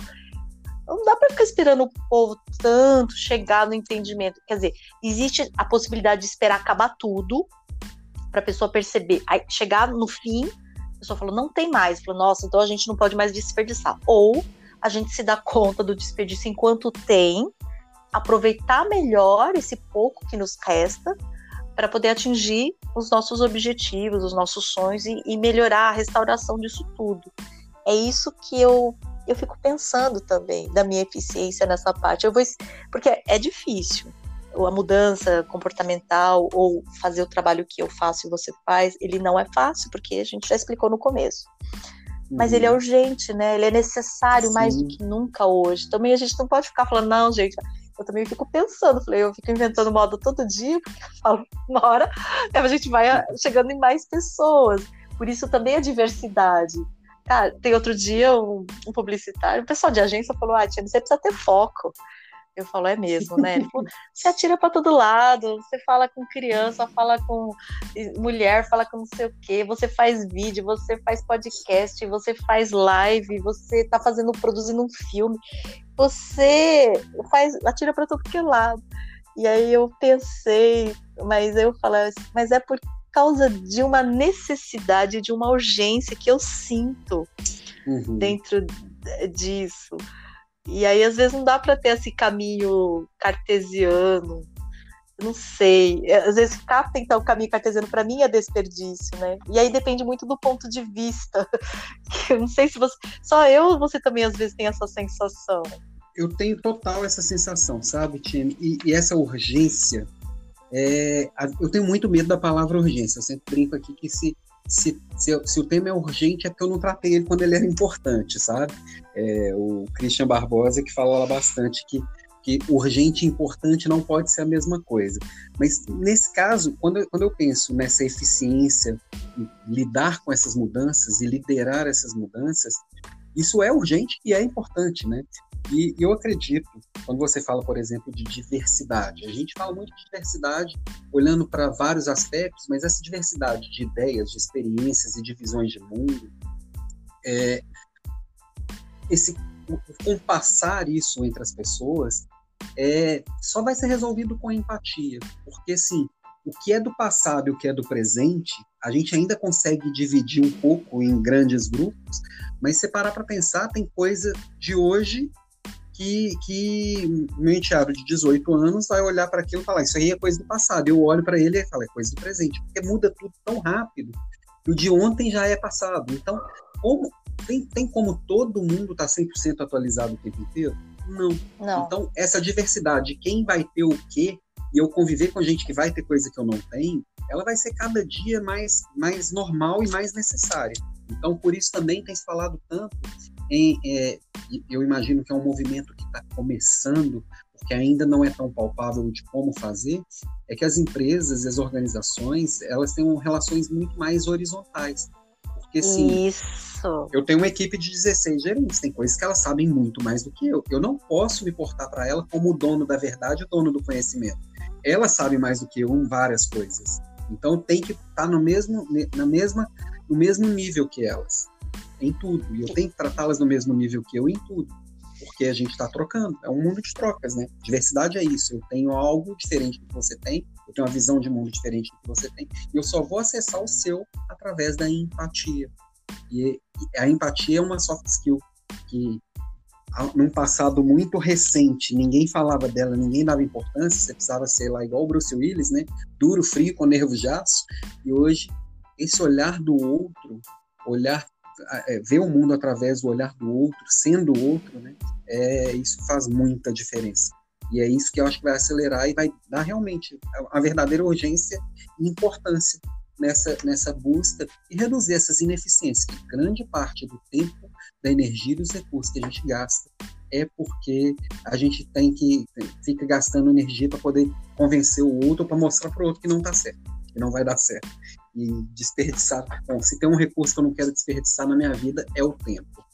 não dá para ficar esperando o povo tanto chegar no entendimento. Quer dizer, existe a possibilidade de esperar acabar tudo para a pessoa perceber, aí, chegar no fim, a pessoa falou, não tem mais. Falou, nossa, então a gente não pode mais desperdiçar. Ou a gente se dá conta do desperdício enquanto tem, aproveitar melhor esse pouco que nos resta para poder atingir os nossos objetivos, os nossos sonhos e, e, melhorar a restauração disso tudo. É isso que eu eu fico pensando também da minha eficiência nessa parte. Eu vou porque é difícil. A mudança comportamental ou fazer o trabalho que eu faço e você faz, ele não é fácil, porque a gente já explicou no começo. Mas ele é uhum. urgente, né? Ele é necessário Sim. mais do que nunca hoje. Também a gente não pode ficar falando, não, gente, eu também fico pensando, falei, eu fico inventando moda todo dia, porque eu falo, uma hora a gente vai chegando em mais pessoas. Por isso também a diversidade. Cara, tem outro dia um, um publicitário, um pessoal de agência falou, ah, Tia, você precisa ter foco. Eu falo, é mesmo, né? Ele falou, [LAUGHS] você atira para todo lado, você fala com criança, fala com mulher, fala com não sei o quê, você faz vídeo, você faz podcast, você faz live, você tá fazendo, produzindo um filme, você faz, atira para todo que lado. E aí eu pensei, mas eu falei, mas é por causa de uma necessidade, de uma urgência que eu sinto uhum. dentro disso. E aí, às vezes, não dá para ter esse caminho cartesiano. Não sei. É, às vezes, ficar tentar o caminho cartesiano, para mim, é desperdício, né? E aí depende muito do ponto de vista. [LAUGHS] Eu não sei se você. Só eu ou você também, às vezes, tem essa sensação? Eu tenho total essa sensação, sabe, Tim? E, e essa urgência. É... eu tenho muito medo da palavra urgência. Eu sempre brinco aqui que se se, se, se, o tema é urgente é porque eu não tratei ele quando ele era importante, sabe? É, o Christian Barbosa que fala bastante que, que urgente e importante não pode ser a mesma coisa. Mas nesse caso, quando quando eu penso nessa eficiência, lidar com essas mudanças e liderar essas mudanças, isso é urgente e é importante, né? E eu acredito, quando você fala, por exemplo, de diversidade, a gente fala muito de diversidade olhando para vários aspectos, mas essa diversidade de ideias, de experiências e de visões de mundo, é, esse compassar isso entre as pessoas é, só vai ser resolvido com empatia, porque assim, o que é do passado e o que é do presente, a gente ainda consegue dividir um pouco em grandes grupos, mas se parar para pensar, tem coisa de hoje que, que meu enteado de 18 anos vai olhar para aquilo e falar: Isso aí é coisa do passado. Eu olho para ele e falo: É coisa do presente, porque muda tudo tão rápido que o de ontem já é passado. Então, como, tem, tem como todo mundo estar tá 100% atualizado o tempo inteiro? Não. Não. Então, essa diversidade, quem vai ter o quê, e eu conviver com gente que vai ter coisa que eu não tenho, ela vai ser cada dia mais, mais normal e mais necessária. Então, por isso também tem se falado tanto em, é, eu imagino que é um movimento que está começando, porque ainda não é tão palpável de como fazer, é que as empresas e as organizações, elas têm relações muito mais horizontais. Porque, assim, Isso. eu tenho uma equipe de 16 gerentes, tem coisas que elas sabem muito mais do que eu. Eu não posso me portar para ela como o dono da verdade, o dono do conhecimento. Ela sabe mais do que eu em várias coisas. Então tem que estar tá no mesmo, na mesma, no mesmo nível que elas em tudo. E eu tenho que tratá-las no mesmo nível que eu em tudo. Porque a gente está trocando. É um mundo de trocas, né? Diversidade é isso. Eu tenho algo diferente do que você tem, eu tenho uma visão de mundo diferente do que você tem, e eu só vou acessar o seu através da empatia. E a empatia é uma soft skill que num passado muito recente, ninguém falava dela, ninguém dava importância, você precisava ser lá igual o Bruce Willis, né? Duro, frio, com nervo de aço. E hoje, esse olhar do outro, olhar é, ver o mundo através do olhar do outro, sendo outro, né? É, isso faz muita diferença. E é isso que eu acho que vai acelerar e vai dar realmente a verdadeira urgência e importância nessa, nessa busca e reduzir essas ineficiências, que grande parte do tempo, da energia e dos recursos que a gente gasta é porque a gente tem que fica gastando energia para poder convencer o outro para mostrar para o outro que não está certo, que não vai dar certo. E desperdiçar, bom, se tem um recurso que eu não quero desperdiçar na minha vida é o tempo.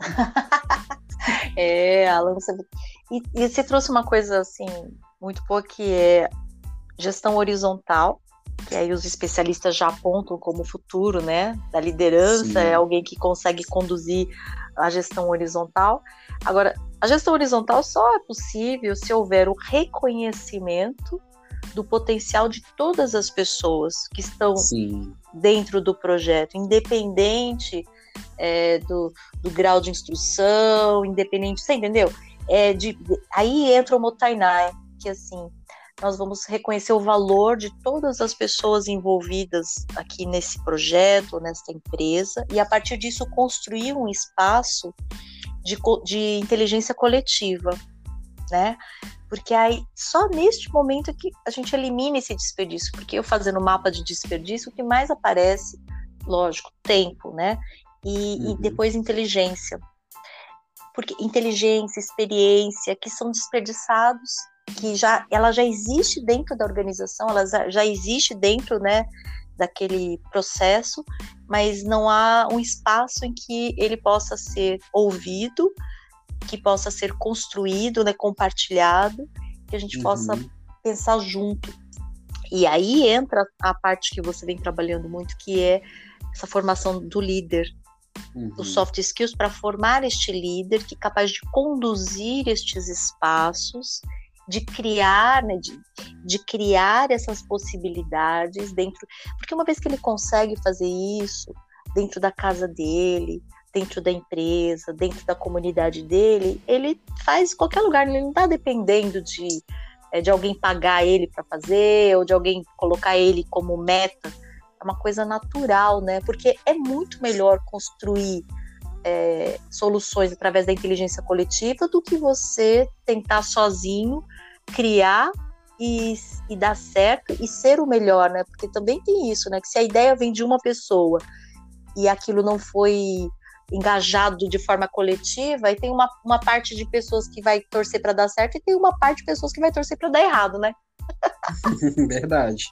[LAUGHS] é, Alan, você... E, e você trouxe uma coisa assim muito boa que é gestão horizontal, que aí os especialistas já apontam como futuro, né? Da liderança, Sim. é alguém que consegue conduzir a gestão horizontal. Agora, a gestão horizontal só é possível se houver o reconhecimento do potencial de todas as pessoas que estão Sim. dentro do projeto, independente é, do, do, grau de instrução, independente, você entendeu? É de, aí entra o Motainai, que assim, nós vamos reconhecer o valor de todas as pessoas envolvidas aqui nesse projeto, nesta empresa, e a partir disso construir um espaço de, de inteligência coletiva, né? Porque aí, só neste momento que a gente elimina esse desperdício, porque eu fazendo mapa de desperdício, o que mais aparece, lógico, tempo, né? E, uhum. e depois inteligência. Porque inteligência, experiência, que são desperdiçados que já ela já existe dentro da organização, ela já existe dentro, né, daquele processo, mas não há um espaço em que ele possa ser ouvido, que possa ser construído, né, compartilhado, que a gente uhum. possa pensar junto. E aí entra a parte que você vem trabalhando muito, que é essa formação do líder, uhum. dos soft skills para formar este líder que é capaz de conduzir estes espaços de criar, né, de, de criar essas possibilidades dentro, porque uma vez que ele consegue fazer isso dentro da casa dele, dentro da empresa, dentro da comunidade dele, ele faz em qualquer lugar, ele não está dependendo de, é, de alguém pagar ele para fazer ou de alguém colocar ele como meta. É uma coisa natural, né? Porque é muito melhor construir é, soluções através da inteligência coletiva do que você tentar sozinho criar e, e dar certo e ser o melhor, né? Porque também tem isso, né? Que se a ideia vem de uma pessoa e aquilo não foi engajado de forma coletiva, e tem uma, uma parte de pessoas que vai torcer para dar certo e tem uma parte de pessoas que vai torcer para dar errado, né? [LAUGHS] Verdade.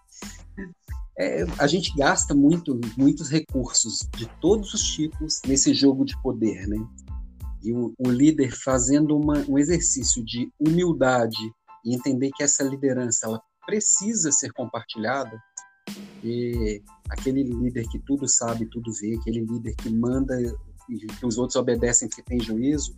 É, a gente gasta muito, muitos recursos de todos os tipos nesse jogo de poder, né? E o, o líder fazendo uma, um exercício de humildade e entender que essa liderança ela precisa ser compartilhada e aquele líder que tudo sabe, tudo vê, aquele líder que manda e que os outros obedecem porque tem juízo,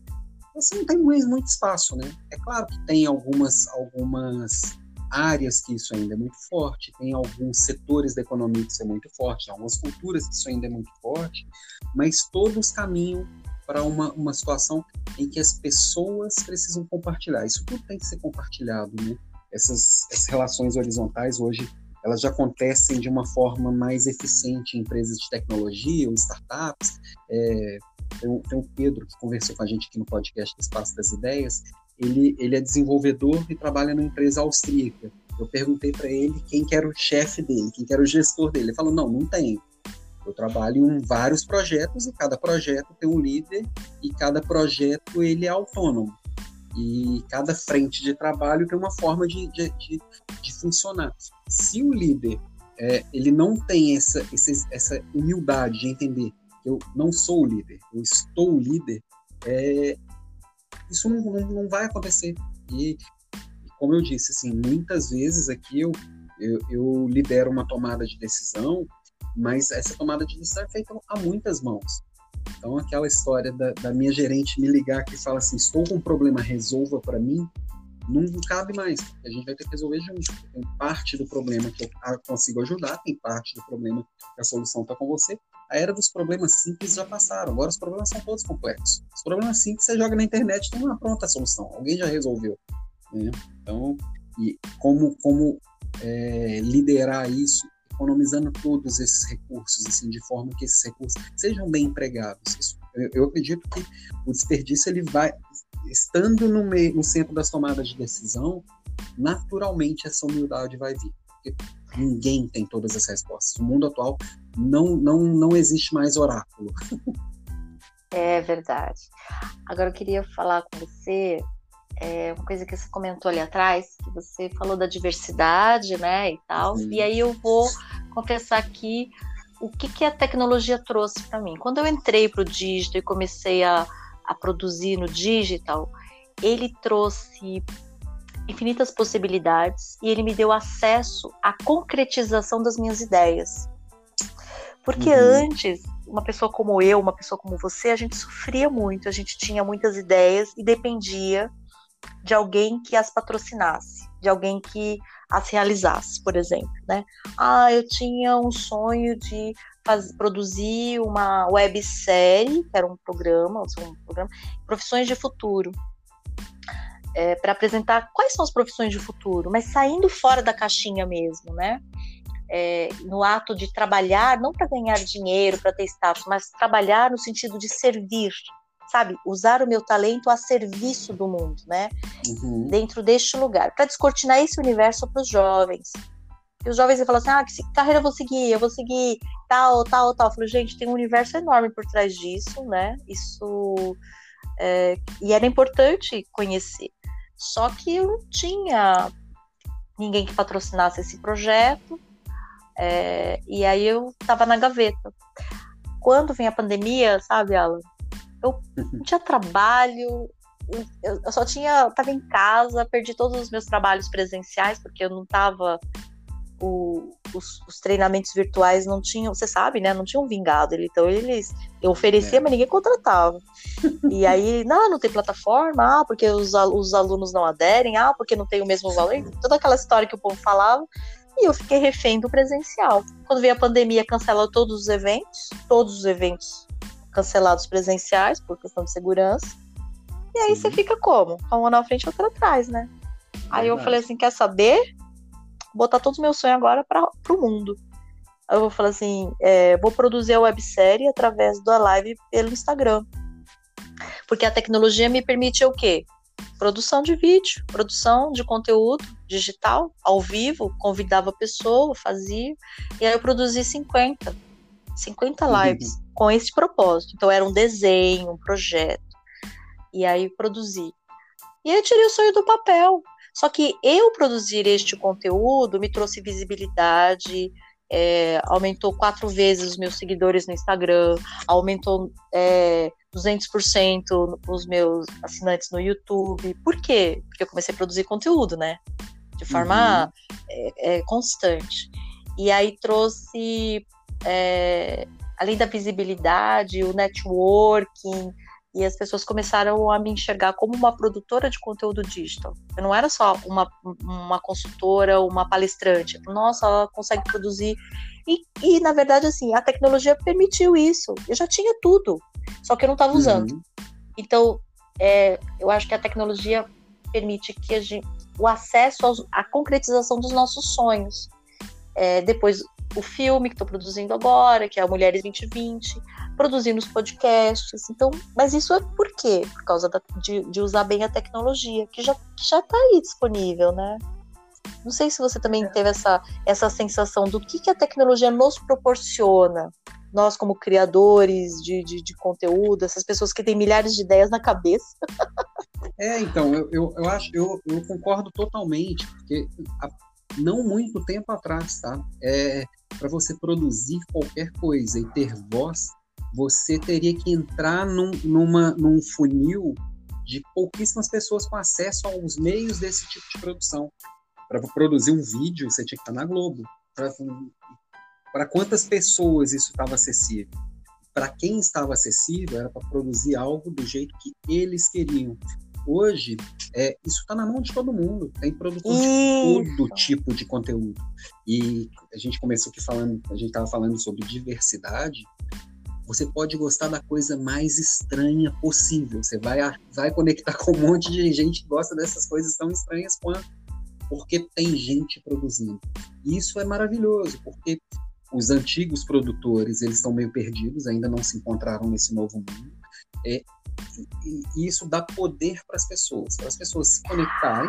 você não tem muito espaço, né? É claro que tem algumas algumas áreas que isso ainda é muito forte, tem alguns setores da economia que isso é muito forte, algumas culturas que isso ainda é muito forte, mas todos caminham para uma, uma situação em que as pessoas precisam compartilhar. Isso tudo tem que ser compartilhado, né? Essas, essas relações horizontais hoje elas já acontecem de uma forma mais eficiente em empresas de tecnologia ou startups. É, tem, tem o Pedro que conversou com a gente aqui no podcast do Espaço das Ideias. Ele, ele é desenvolvedor e trabalha numa empresa austríaca. Eu perguntei para ele quem que era o chefe dele, quem que era o gestor dele. Ele falou: não, não tem. Eu trabalho em vários projetos e cada projeto tem um líder e cada projeto ele é autônomo. E cada frente de trabalho tem uma forma de, de, de, de funcionar. Se o líder é, ele não tem essa, essa, essa humildade de entender que eu não sou o líder, eu estou o líder, é, isso não, não, não, vai acontecer. E, como eu disse, assim, muitas vezes aqui eu, eu, eu lidero uma tomada de decisão mas essa tomada de decisão é feita a muitas mãos. Então, aquela história da, da minha gerente me ligar que fala assim: estou com um problema, resolva para mim, não cabe mais. A gente vai ter que resolver junto. Tem parte do problema que eu consigo ajudar, tem parte do problema que a solução está com você. A era dos problemas simples já passaram, agora os problemas são todos complexos. Os problemas simples você joga na internet tem uma pronta solução, alguém já resolveu. Né? Então, e como, como é, liderar isso economizando todos esses recursos, assim, de forma que esses recursos sejam bem empregados. Eu, acredito que o desperdício ele vai estando no, meio, no centro das tomadas de decisão, naturalmente essa humildade vai vir. Porque ninguém tem todas as respostas. O mundo atual não, não, não existe mais oráculo. É verdade. Agora eu queria falar com você é, uma coisa que você comentou ali atrás, que você falou da diversidade, né, e tal. Uhum. E aí eu vou confessar aqui o que, que a tecnologia trouxe para mim. Quando eu entrei para o digital e comecei a, a produzir no digital, ele trouxe infinitas possibilidades e ele me deu acesso à concretização das minhas ideias. Porque uhum. antes, uma pessoa como eu, uma pessoa como você, a gente sofria muito, a gente tinha muitas ideias e dependia de alguém que as patrocinasse, de alguém que as realizasse, por exemplo, né? Ah, eu tinha um sonho de produzir uma websérie, que era um programa, um programa, Profissões de Futuro, é, para apresentar quais são as profissões de futuro, mas saindo fora da caixinha mesmo, né? É, no ato de trabalhar, não para ganhar dinheiro, para ter status, mas trabalhar no sentido de servir, sabe, usar o meu talento a serviço do mundo, né? Uhum. Dentro deste lugar, para descortinar esse universo para os jovens. E os jovens falam assim: ah, que carreira eu vou seguir? Eu vou seguir tal, tal, tal. Eu falo, gente, tem um universo enorme por trás disso, né? Isso. É, e era importante conhecer. Só que eu não tinha ninguém que patrocinasse esse projeto. É, e aí eu estava na gaveta. Quando vem a pandemia, sabe, Alan? Eu não tinha trabalho, eu, só tinha, estava em casa, perdi todos os meus trabalhos presenciais, porque eu não estava. Os, os, treinamentos virtuais não tinham, você sabe, né? Não tinham vingado. Então eles eu oferecia, é. mas ninguém contratava. [LAUGHS] e aí, não, não tem plataforma, ah, porque os, os alunos não aderem, ah, porque não tem o mesmo valor. Toda aquela história que o povo falava. E eu fiquei refém do presencial. Quando veio a pandemia, cancelou todos os eventos, todos os eventos cancelados presenciais por questão de segurança. E aí Sim. você fica como? Uma na frente e outra atrás, né? Aí eu falei assim, quer saber? Vou botar todos os meus sonhos agora para o mundo. Aí eu vou falar assim, é, vou produzir a websérie através da live pelo Instagram. Porque a tecnologia me permite o quê? Produção de vídeo, produção de conteúdo digital, ao vivo, convidava a pessoa, fazia. E aí eu produzi 50. 50 lives uhum. Com esse propósito. Então era um desenho, um projeto. E aí produzi. E aí tirei o sonho do papel. Só que eu produzir este conteúdo me trouxe visibilidade, é, aumentou quatro vezes os meus seguidores no Instagram, aumentou é, 200% os meus assinantes no YouTube. Por quê? Porque eu comecei a produzir conteúdo, né? De forma uhum. é, é constante. E aí trouxe é, além da visibilidade, o networking, e as pessoas começaram a me enxergar como uma produtora de conteúdo digital. Eu não era só uma, uma consultora, uma palestrante. Nossa, ela consegue produzir. E, e, na verdade, assim, a tecnologia permitiu isso. Eu já tinha tudo, só que eu não estava usando. Uhum. Então, é, eu acho que a tecnologia permite que a gente, o acesso aos, à concretização dos nossos sonhos. É, depois, o filme que estou produzindo agora, que é Mulheres 2020, produzindo os podcasts. Então, mas isso é por quê? Por causa da, de, de, usar bem a tecnologia, que já que já está aí disponível, né? Não sei se você também teve essa, essa sensação do que, que a tecnologia nos proporciona. Nós, como criadores de, de, de conteúdo, essas pessoas que têm milhares de ideias na cabeça. É, então, eu, eu, eu acho, eu, eu concordo totalmente, porque a, não muito tempo atrás, tá? É, para você produzir qualquer coisa e ter voz, você teria que entrar num, numa, num funil de pouquíssimas pessoas com acesso aos meios desse tipo de produção. Para produzir um vídeo, você tinha que estar na Globo. Para quantas pessoas isso estava acessível? Para quem estava acessível, era para produzir algo do jeito que eles queriam. Hoje, é, isso está na mão de todo mundo. Tem produtor de todo tipo de conteúdo. E a gente começou aqui falando, a gente estava falando sobre diversidade. Você pode gostar da coisa mais estranha possível. Você vai, vai conectar [LAUGHS] com um monte de gente que gosta dessas coisas tão estranhas quanto. Porque tem gente produzindo. E isso é maravilhoso, porque os antigos produtores eles estão meio perdidos, ainda não se encontraram nesse novo mundo. É, e, isso dá poder para as pessoas, para as pessoas se conectarem,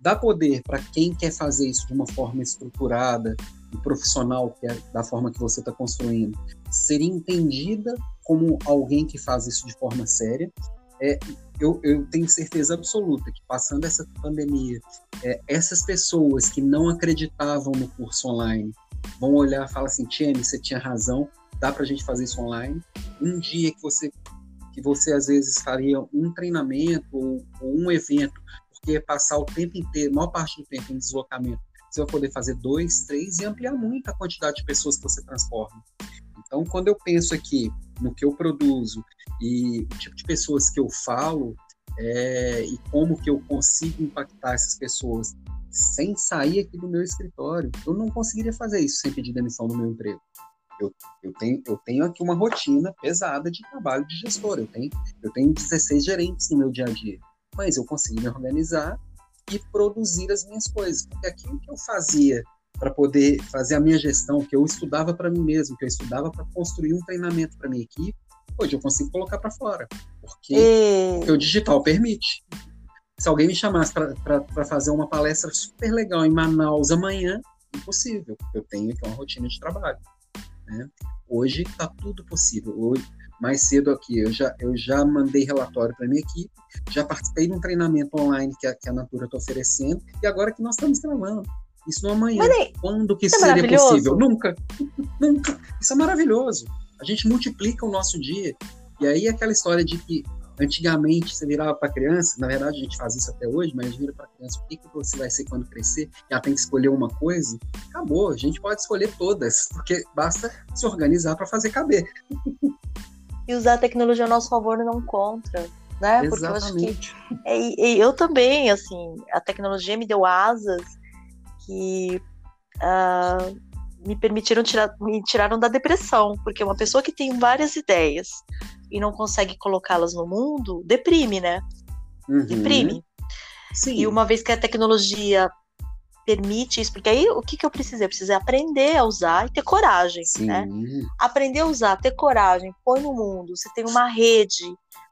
dá poder para quem quer fazer isso de uma forma estruturada e profissional, que é da forma que você está construindo, ser entendida como alguém que faz isso de forma séria. É, eu, eu tenho certeza absoluta que passando essa pandemia, é, essas pessoas que não acreditavam no curso online vão olhar e falar assim, Tiene, você tinha razão, dá para a gente fazer isso online. Um dia que você que você às vezes faria um treinamento ou, ou um evento, porque passar o tempo inteiro, a maior parte do tempo em deslocamento, você vai poder fazer dois, três e ampliar muito a quantidade de pessoas que você transforma. Então, quando eu penso aqui no que eu produzo e o tipo de pessoas que eu falo é, e como que eu consigo impactar essas pessoas sem sair aqui do meu escritório, eu não conseguiria fazer isso sem pedir demissão do meu emprego. Eu, eu, tenho, eu tenho aqui uma rotina pesada de trabalho de gestor. Eu tenho, eu tenho 16 gerentes no meu dia a dia. Mas eu consigo me organizar e produzir as minhas coisas. Porque aquilo que eu fazia para poder fazer a minha gestão, que eu estudava para mim mesmo, que eu estudava para construir um treinamento para minha equipe, hoje eu consigo colocar para fora. Porque, e... porque o digital permite. Se alguém me chamasse para fazer uma palestra super legal em Manaus amanhã, impossível. Eu tenho aqui uma rotina de trabalho. Né? Hoje está tudo possível. Hoje, mais cedo aqui, eu já, eu já mandei relatório para minha equipe, já participei de um treinamento online que a, que a Natura está oferecendo, e agora que nós estamos gravando. Isso no amanhã. Mas, Quando que é seria possível? Nunca. [LAUGHS] Nunca. Isso é maravilhoso. A gente multiplica o nosso dia. E aí aquela história de que Antigamente você virava para criança, na verdade a gente faz isso até hoje, mas vira para criança o que, que você vai ser quando crescer, ela tem que escolher uma coisa, acabou, a gente pode escolher todas, porque basta se organizar para fazer caber. E usar a tecnologia a nosso favor e não contra. Né? Porque Exatamente. eu acho que. E eu também, assim, a tecnologia me deu asas que uh, me permitiram tirar, me tiraram da depressão, porque uma pessoa que tem várias ideias e não consegue colocá-las no mundo, deprime, né? Uhum. Deprime. Sim. E uma vez que a tecnologia permite isso, porque aí o que, que eu precisei? Eu precisei aprender a usar e ter coragem, Sim. né? Aprender a usar, ter coragem, põe no mundo. Você tem uma rede,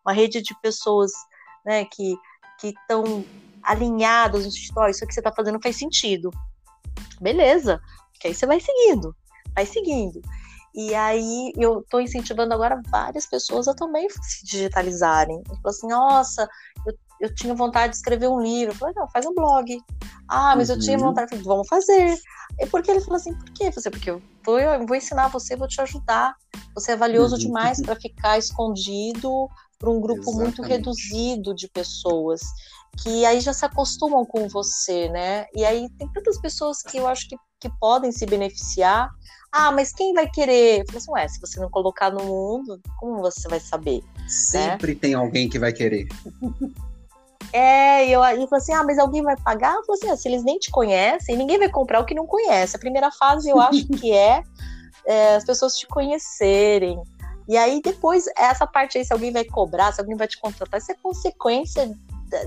uma rede de pessoas, né, que que estão alinhadas no história, isso que você está fazendo faz sentido. Beleza, que aí você vai seguindo, vai seguindo. E aí eu estou incentivando agora várias pessoas a também se digitalizarem. Falou assim, nossa, eu, eu tinha vontade de escrever um livro. Eu falei, não, faz um blog. Ah, mas uhum. eu tinha uhum. vontade. Falei, vamos fazer. E por que ele falou assim, por quê? Você, porque eu vou, eu vou ensinar você, vou te ajudar. Você é valioso uhum. demais para ficar escondido para um grupo Exatamente. muito reduzido de pessoas que aí já se acostumam com você, né? E aí tem tantas pessoas que eu acho que, que podem se beneficiar. Ah, mas quem vai querer? Eu falei assim, ué, se você não colocar no mundo, como você vai saber? Sempre né? tem alguém que vai querer. [LAUGHS] É, e eu, eu falei assim, ah, mas alguém vai pagar? Eu falei assim, ah, se eles nem te conhecem, ninguém vai comprar o que não conhece. A primeira fase eu acho que é, [LAUGHS] é as pessoas te conhecerem. E aí depois, essa parte aí, se alguém vai cobrar, se alguém vai te contratar, isso é consequência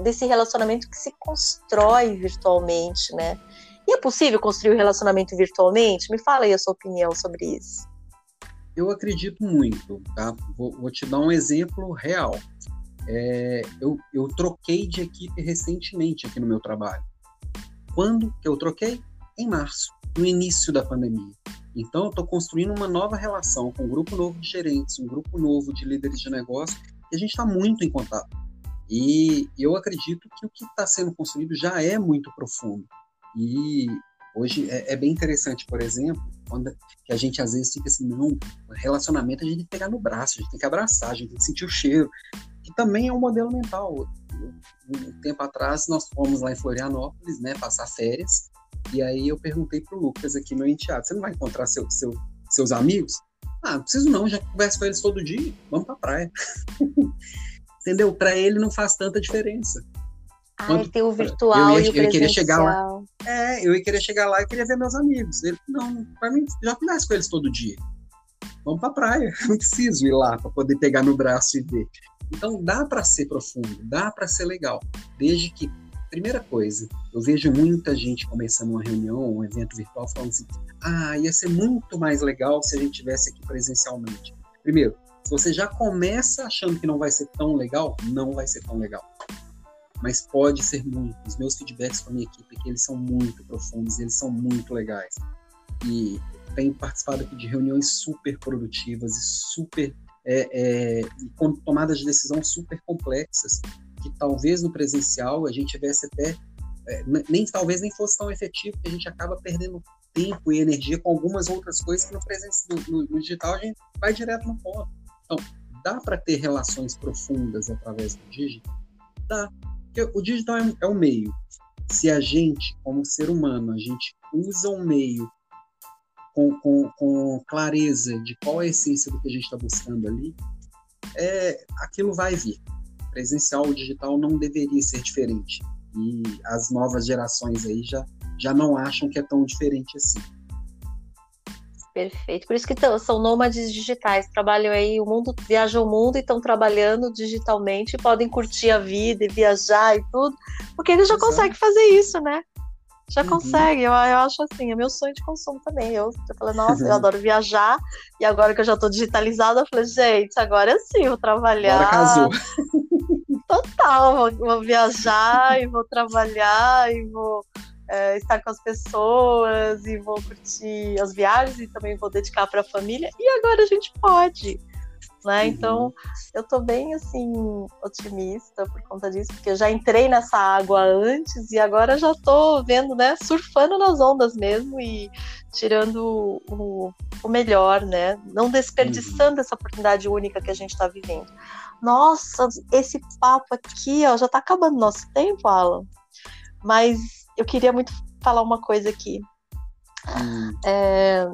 desse relacionamento que se constrói virtualmente, né? E é possível construir um relacionamento virtualmente? Me fala aí a sua opinião sobre isso. Eu acredito muito, tá? Vou, vou te dar um exemplo real. É, eu, eu troquei de equipe recentemente aqui no meu trabalho. Quando que eu troquei? Em março, no início da pandemia. Então, eu estou construindo uma nova relação com um grupo novo de gerentes, um grupo novo de líderes de negócio, e a gente está muito em contato. E eu acredito que o que está sendo construído já é muito profundo. E hoje é, é, bem interessante, por exemplo, quando que a gente às vezes fica assim, não, relacionamento a gente tem que pegar no braço, a gente tem que abraçar, a gente tem que sentir o cheiro, que também é um modelo mental. Um tempo atrás nós fomos lá em Florianópolis, né, passar férias, e aí eu perguntei pro Lucas aqui, meu enteado, você não vai encontrar seu, seu, seus amigos? Ah, não preciso não, já converso com eles todo dia, vamos pra praia. [LAUGHS] entendeu? Para ele não faz tanta diferença. Ah, tem o virtual eu ia, e o eu queria chegar lá. É, eu ia querer chegar lá e queria ver meus amigos. Ele, não, para mim, já converso com eles todo dia. Vamos para praia, [LAUGHS] não preciso ir lá para poder pegar no braço e ver. Então dá para ser profundo, dá para ser legal, desde que primeira coisa, eu vejo muita gente começando uma reunião, um evento virtual falando assim: "Ah, ia ser muito mais legal se a gente tivesse aqui presencialmente". Primeiro, Se você já começa achando que não vai ser tão legal, não vai ser tão legal. Mas pode ser muito. Os meus feedbacks com a minha equipe aqui, eles são muito profundos, eles são muito legais. E tenho participado aqui de reuniões super produtivas e super é, é, com tomadas de decisão super complexas que talvez no presencial a gente tivesse até é, nem talvez nem fosse tão efetivo que a gente acaba perdendo tempo e energia com algumas outras coisas que no, presencial, no, no digital a gente vai direto no ponto. Então, dá para ter relações profundas através do digital? Dá. Porque o digital é, é um meio. Se a gente, como ser humano, a gente usa um meio com, com, com, clareza de qual é a essência do que a gente está buscando ali, é, aquilo vai vir. Presencial ou digital não deveria ser diferente. E as novas gerações aí já, já não acham que é tão diferente assim. Perfeito. Por isso que são nômades digitais, trabalham aí o mundo, viajam o mundo e estão trabalhando digitalmente, podem curtir a vida e viajar e tudo, porque eles já Exato. conseguem fazer isso, né? Já uhum. consegue, eu, eu acho assim, é meu sonho de consumo também. Eu, eu falei, nossa, eu [LAUGHS] adoro viajar, e agora que eu já estou digitalizada, eu falei, gente, agora é sim, vou trabalhar. Agora casou. Total, vou, vou viajar e vou trabalhar e vou é, estar com as pessoas e vou curtir as viagens e também vou dedicar para a família. E agora a gente pode. Né? Uhum. Então, eu tô bem assim otimista por conta disso, porque eu já entrei nessa água antes e agora já tô vendo, né, surfando nas ondas mesmo e tirando o, o melhor, né? Não desperdiçando uhum. essa oportunidade única que a gente está vivendo. Nossa, esse papo aqui, ó, já tá acabando nosso tempo, Alan. Mas eu queria muito falar uma coisa aqui. Hum. É,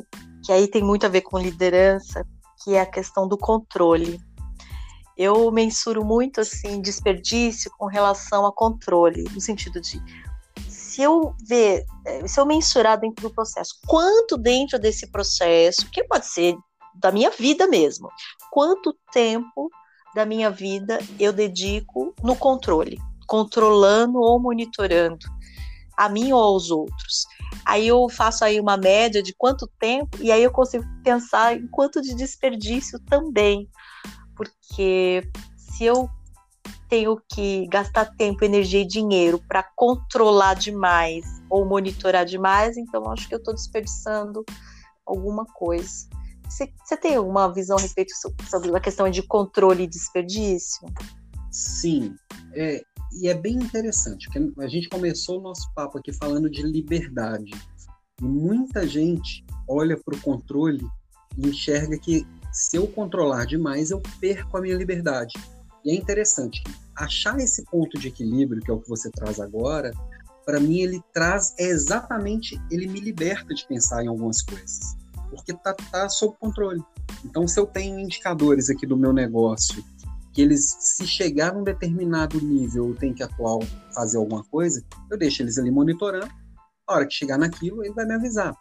que aí tem muito a ver com liderança, que é a questão do controle. Eu mensuro muito assim desperdício com relação a controle, no sentido de se eu ver, é, se eu mensurar dentro do processo, quanto dentro desse processo, que pode ser da minha vida mesmo, quanto tempo da minha vida eu dedico no controle, controlando ou monitorando a mim ou aos outros. Aí eu faço aí uma média de quanto tempo e aí eu consigo pensar em quanto de desperdício também. Porque se eu tenho que gastar tempo, energia e dinheiro para controlar demais ou monitorar demais, então acho que eu estou desperdiçando alguma coisa. Você tem alguma visão a respeito sobre a questão de controle e desperdício? Sim. É, e é bem interessante, porque a gente começou o nosso papo aqui falando de liberdade. E muita gente olha para o controle e enxerga que se eu controlar demais, eu perco a minha liberdade. E é interessante, achar esse ponto de equilíbrio, que é o que você traz agora, para mim ele traz é exatamente, ele me liberta de pensar em algumas coisas, porque tá, tá sob controle. Então, se eu tenho indicadores aqui do meu negócio que eles, se chegar num determinado nível, tenho que atuar, fazer alguma coisa, eu deixo eles ali monitorando. A hora que chegar naquilo, ele vai me avisar.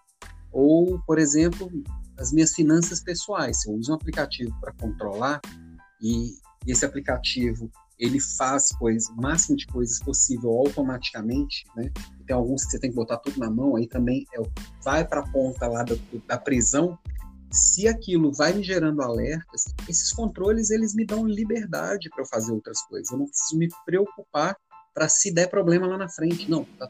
Ou, por exemplo, as minhas finanças pessoais. Se eu uso um aplicativo para controlar e esse aplicativo ele faz o máximo de coisas possível automaticamente, né? Tem alguns que você tem que botar tudo na mão, aí também é, vai para a ponta lá da prisão, se aquilo vai me gerando alertas, esses controles eles me dão liberdade para eu fazer outras coisas. Eu não preciso me preocupar para se der problema lá na frente. Não, tá,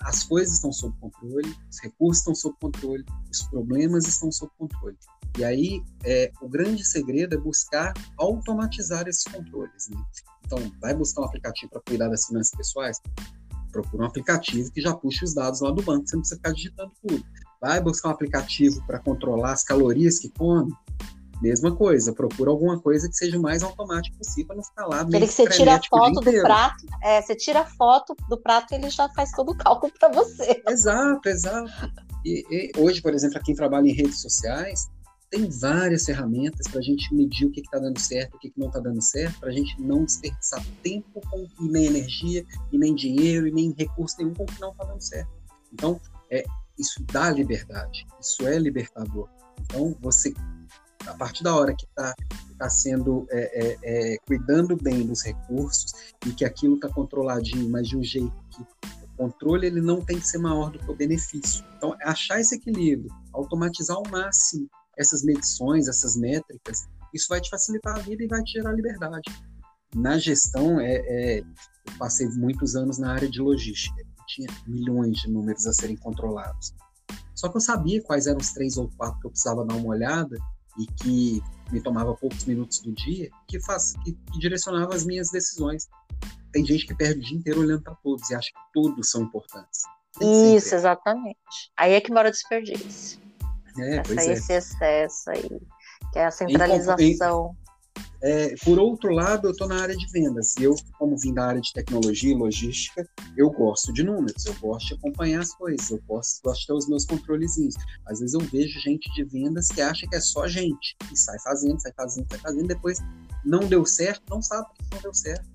as coisas estão sob controle, os recursos estão sob controle, os problemas estão sob controle. E aí, é, o grande segredo é buscar automatizar esses controles. Né? Então, vai buscar um aplicativo para cuidar das finanças pessoais? Procura um aplicativo que já puxe os dados lá do banco, você não precisa ficar digitando tudo. Vai buscar um aplicativo para controlar as calorias que come. Mesma coisa, procura alguma coisa que seja o mais automático possível para não ficar lá. Aquele que você tira a foto do prato, é, você tira a foto do prato e ele já faz todo o cálculo para você. Exato, exato. E, e, hoje, por exemplo, quem trabalha em redes sociais, tem várias ferramentas para a gente medir o que está dando certo, o que, que não está dando certo, para a gente não desperdiçar tempo com, e nem energia, e nem dinheiro, e nem recurso nenhum com o que não está dando certo. Então, é, isso dá liberdade, isso é libertador. Então, você, a partir da hora que está tá sendo é, é, é, cuidando bem dos recursos e que aquilo está controladinho, mas de um jeito que o controle ele não tem que ser maior do que o benefício. Então, é achar esse equilíbrio, automatizar ao máximo essas medições, essas métricas, isso vai te facilitar a vida e vai te gerar liberdade. Na gestão, é, é eu passei muitos anos na área de logística, tinha milhões de números a serem controlados. Só que eu sabia quais eram os três ou quatro que eu precisava dar uma olhada e que me tomava poucos minutos do dia, que, faz, que, que direcionava as minhas decisões. Tem gente que perde o dia inteiro olhando para todos e acha que todos são importantes. Isso, exatamente. Aí é que mora o desperdício. É, Essa, é. Esse excesso aí, que é a centralização. É, por outro lado, eu estou na área de vendas. E eu, como vim da área de tecnologia e logística, eu gosto de números, eu gosto de acompanhar as coisas, eu gosto, gosto de ter os meus controlezinhos. Às vezes eu vejo gente de vendas que acha que é só gente, e sai fazendo, sai fazendo, sai fazendo, depois não deu certo, não sabe que não deu certo.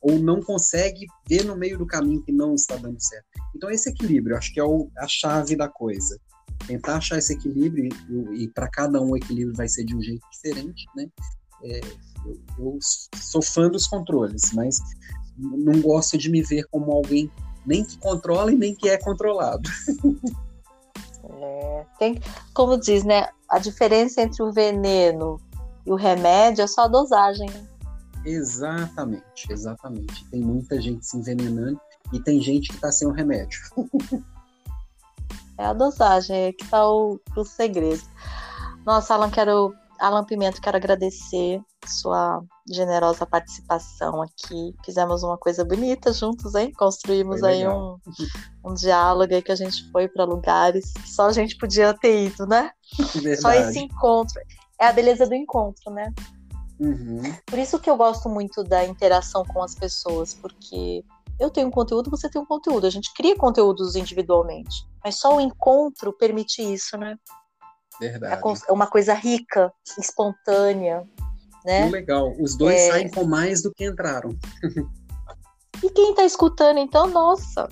Ou não consegue ver no meio do caminho que não está dando certo. Então, esse equilíbrio, acho que é o, a chave da coisa. Tentar achar esse equilíbrio, e, e para cada um o equilíbrio vai ser de um jeito diferente, né? É, eu, eu, sou fã dos controles, mas não gosto de me ver como alguém nem que controla e nem que é controlado. É, tem, como diz, né? A diferença entre o veneno e o remédio é só a dosagem. Né? Exatamente, exatamente. Tem muita gente se envenenando e tem gente que está sem o remédio. [LAUGHS] é a dosagem, é que está o, o segredo. Nossa, Alan, quero Alan Pimento, quero agradecer sua generosa participação aqui. Fizemos uma coisa bonita juntos, hein? Construímos aí um, um diálogo aí que a gente foi para lugares que só a gente podia ter ido, né? Verdade. Só esse encontro. É a beleza do encontro, né? Uhum. Por isso que eu gosto muito da interação com as pessoas, porque eu tenho um conteúdo, você tem um conteúdo. A gente cria conteúdos individualmente, mas só o encontro permite isso, né? Verdade. É uma coisa rica, espontânea, né? Que legal. Os dois é... saem com mais do que entraram. e quem está escutando, então, nossa.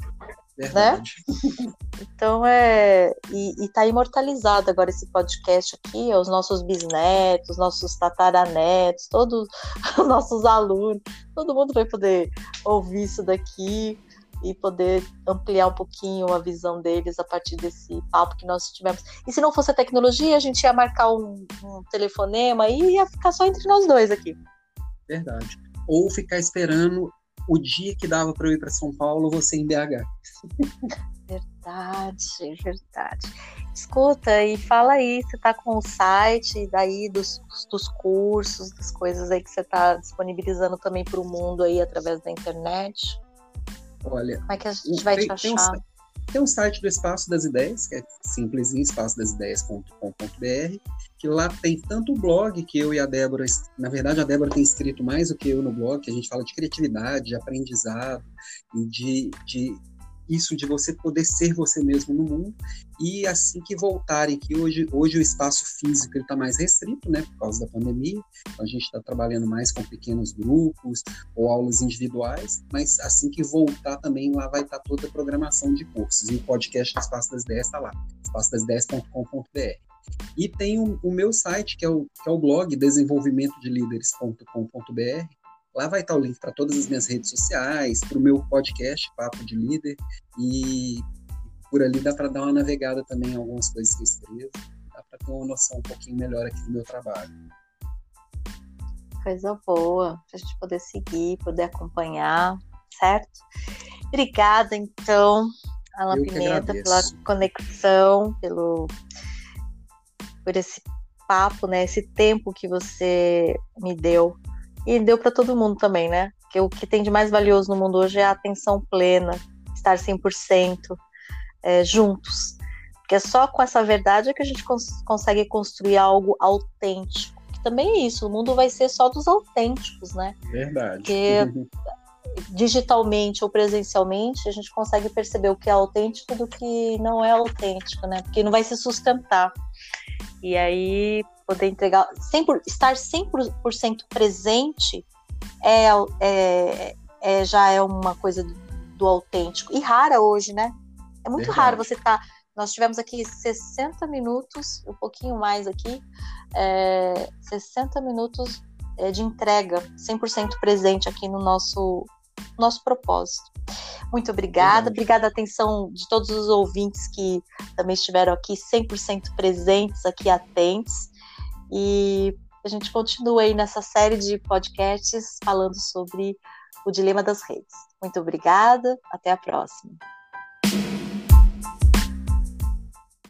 Verdade. Né? Então é. E, e tá imortalizado agora esse podcast aqui, os nossos bisnetos, nossos tataranetos, todos [LAUGHS] os nossos alunos, todo mundo vai poder ouvir isso daqui e poder ampliar um pouquinho a visão deles a partir desse papo que nós tivemos. E se não fosse a tecnologia, a gente ia marcar um, um telefonema e ia ficar só entre nós dois aqui. Verdade. Ou ficar esperando o dia que dava para eu ir para São Paulo, você em BH. [LAUGHS] Verdade, verdade. Escuta e fala aí, você tá com o site daí dos, dos cursos, das coisas aí que você tá disponibilizando também para o mundo aí através da internet? Olha. Como é que a gente vai tem, te achar? Tem um, tem um site do Espaço das Ideias, que é simplesinho, espaçodasideias.com.br, que lá tem tanto o blog que eu e a Débora, na verdade a Débora tem escrito mais do que eu no blog, que a gente fala de criatividade, de aprendizado e de, de isso de você poder ser você mesmo no mundo. E assim que voltarem que hoje hoje o espaço físico está mais restrito né por causa da pandemia. Então a gente está trabalhando mais com pequenos grupos ou aulas individuais mas assim que voltar também lá vai estar tá toda a programação de cursos. E o podcast do Espaço das Ideias está lá espaçodas10.com.br e tem o, o, meu site que é o, que é o blog desenvolvimentodelíderes.com.br Lá vai estar o link para todas as minhas redes sociais, para o meu podcast, Papo de Líder, e por ali dá para dar uma navegada também em algumas coisas que eu escrevo, dá para ter uma noção um pouquinho melhor aqui do meu trabalho. Coisa boa, para a gente poder seguir, poder acompanhar, certo? Obrigada, então, Alan Pimenta, pela conexão, pelo por esse papo, né? Esse tempo que você me deu e deu para todo mundo também, né? Que o que tem de mais valioso no mundo hoje é a atenção plena, estar 100% é, juntos. Porque é só com essa verdade é que a gente cons consegue construir algo autêntico. Que também é isso, o mundo vai ser só dos autênticos, né? Verdade. Porque digitalmente ou presencialmente a gente consegue perceber o que é autêntico do que não é autêntico, né? Porque não vai se sustentar. E aí poder entregar, 100%, estar 100% presente é, é, é, já é uma coisa do, do, autêntico. E rara hoje, né? É muito Verdade. raro você estar. Tá, nós tivemos aqui 60 minutos, um pouquinho mais aqui, é, 60 minutos é, de entrega, 100% presente aqui no nosso, nosso propósito. Muito obrigada, obrigada a atenção de todos os ouvintes que também estiveram aqui 100% presentes, aqui atentos. E a gente continua aí nessa série de podcasts falando sobre o dilema das redes. Muito obrigada, até a próxima.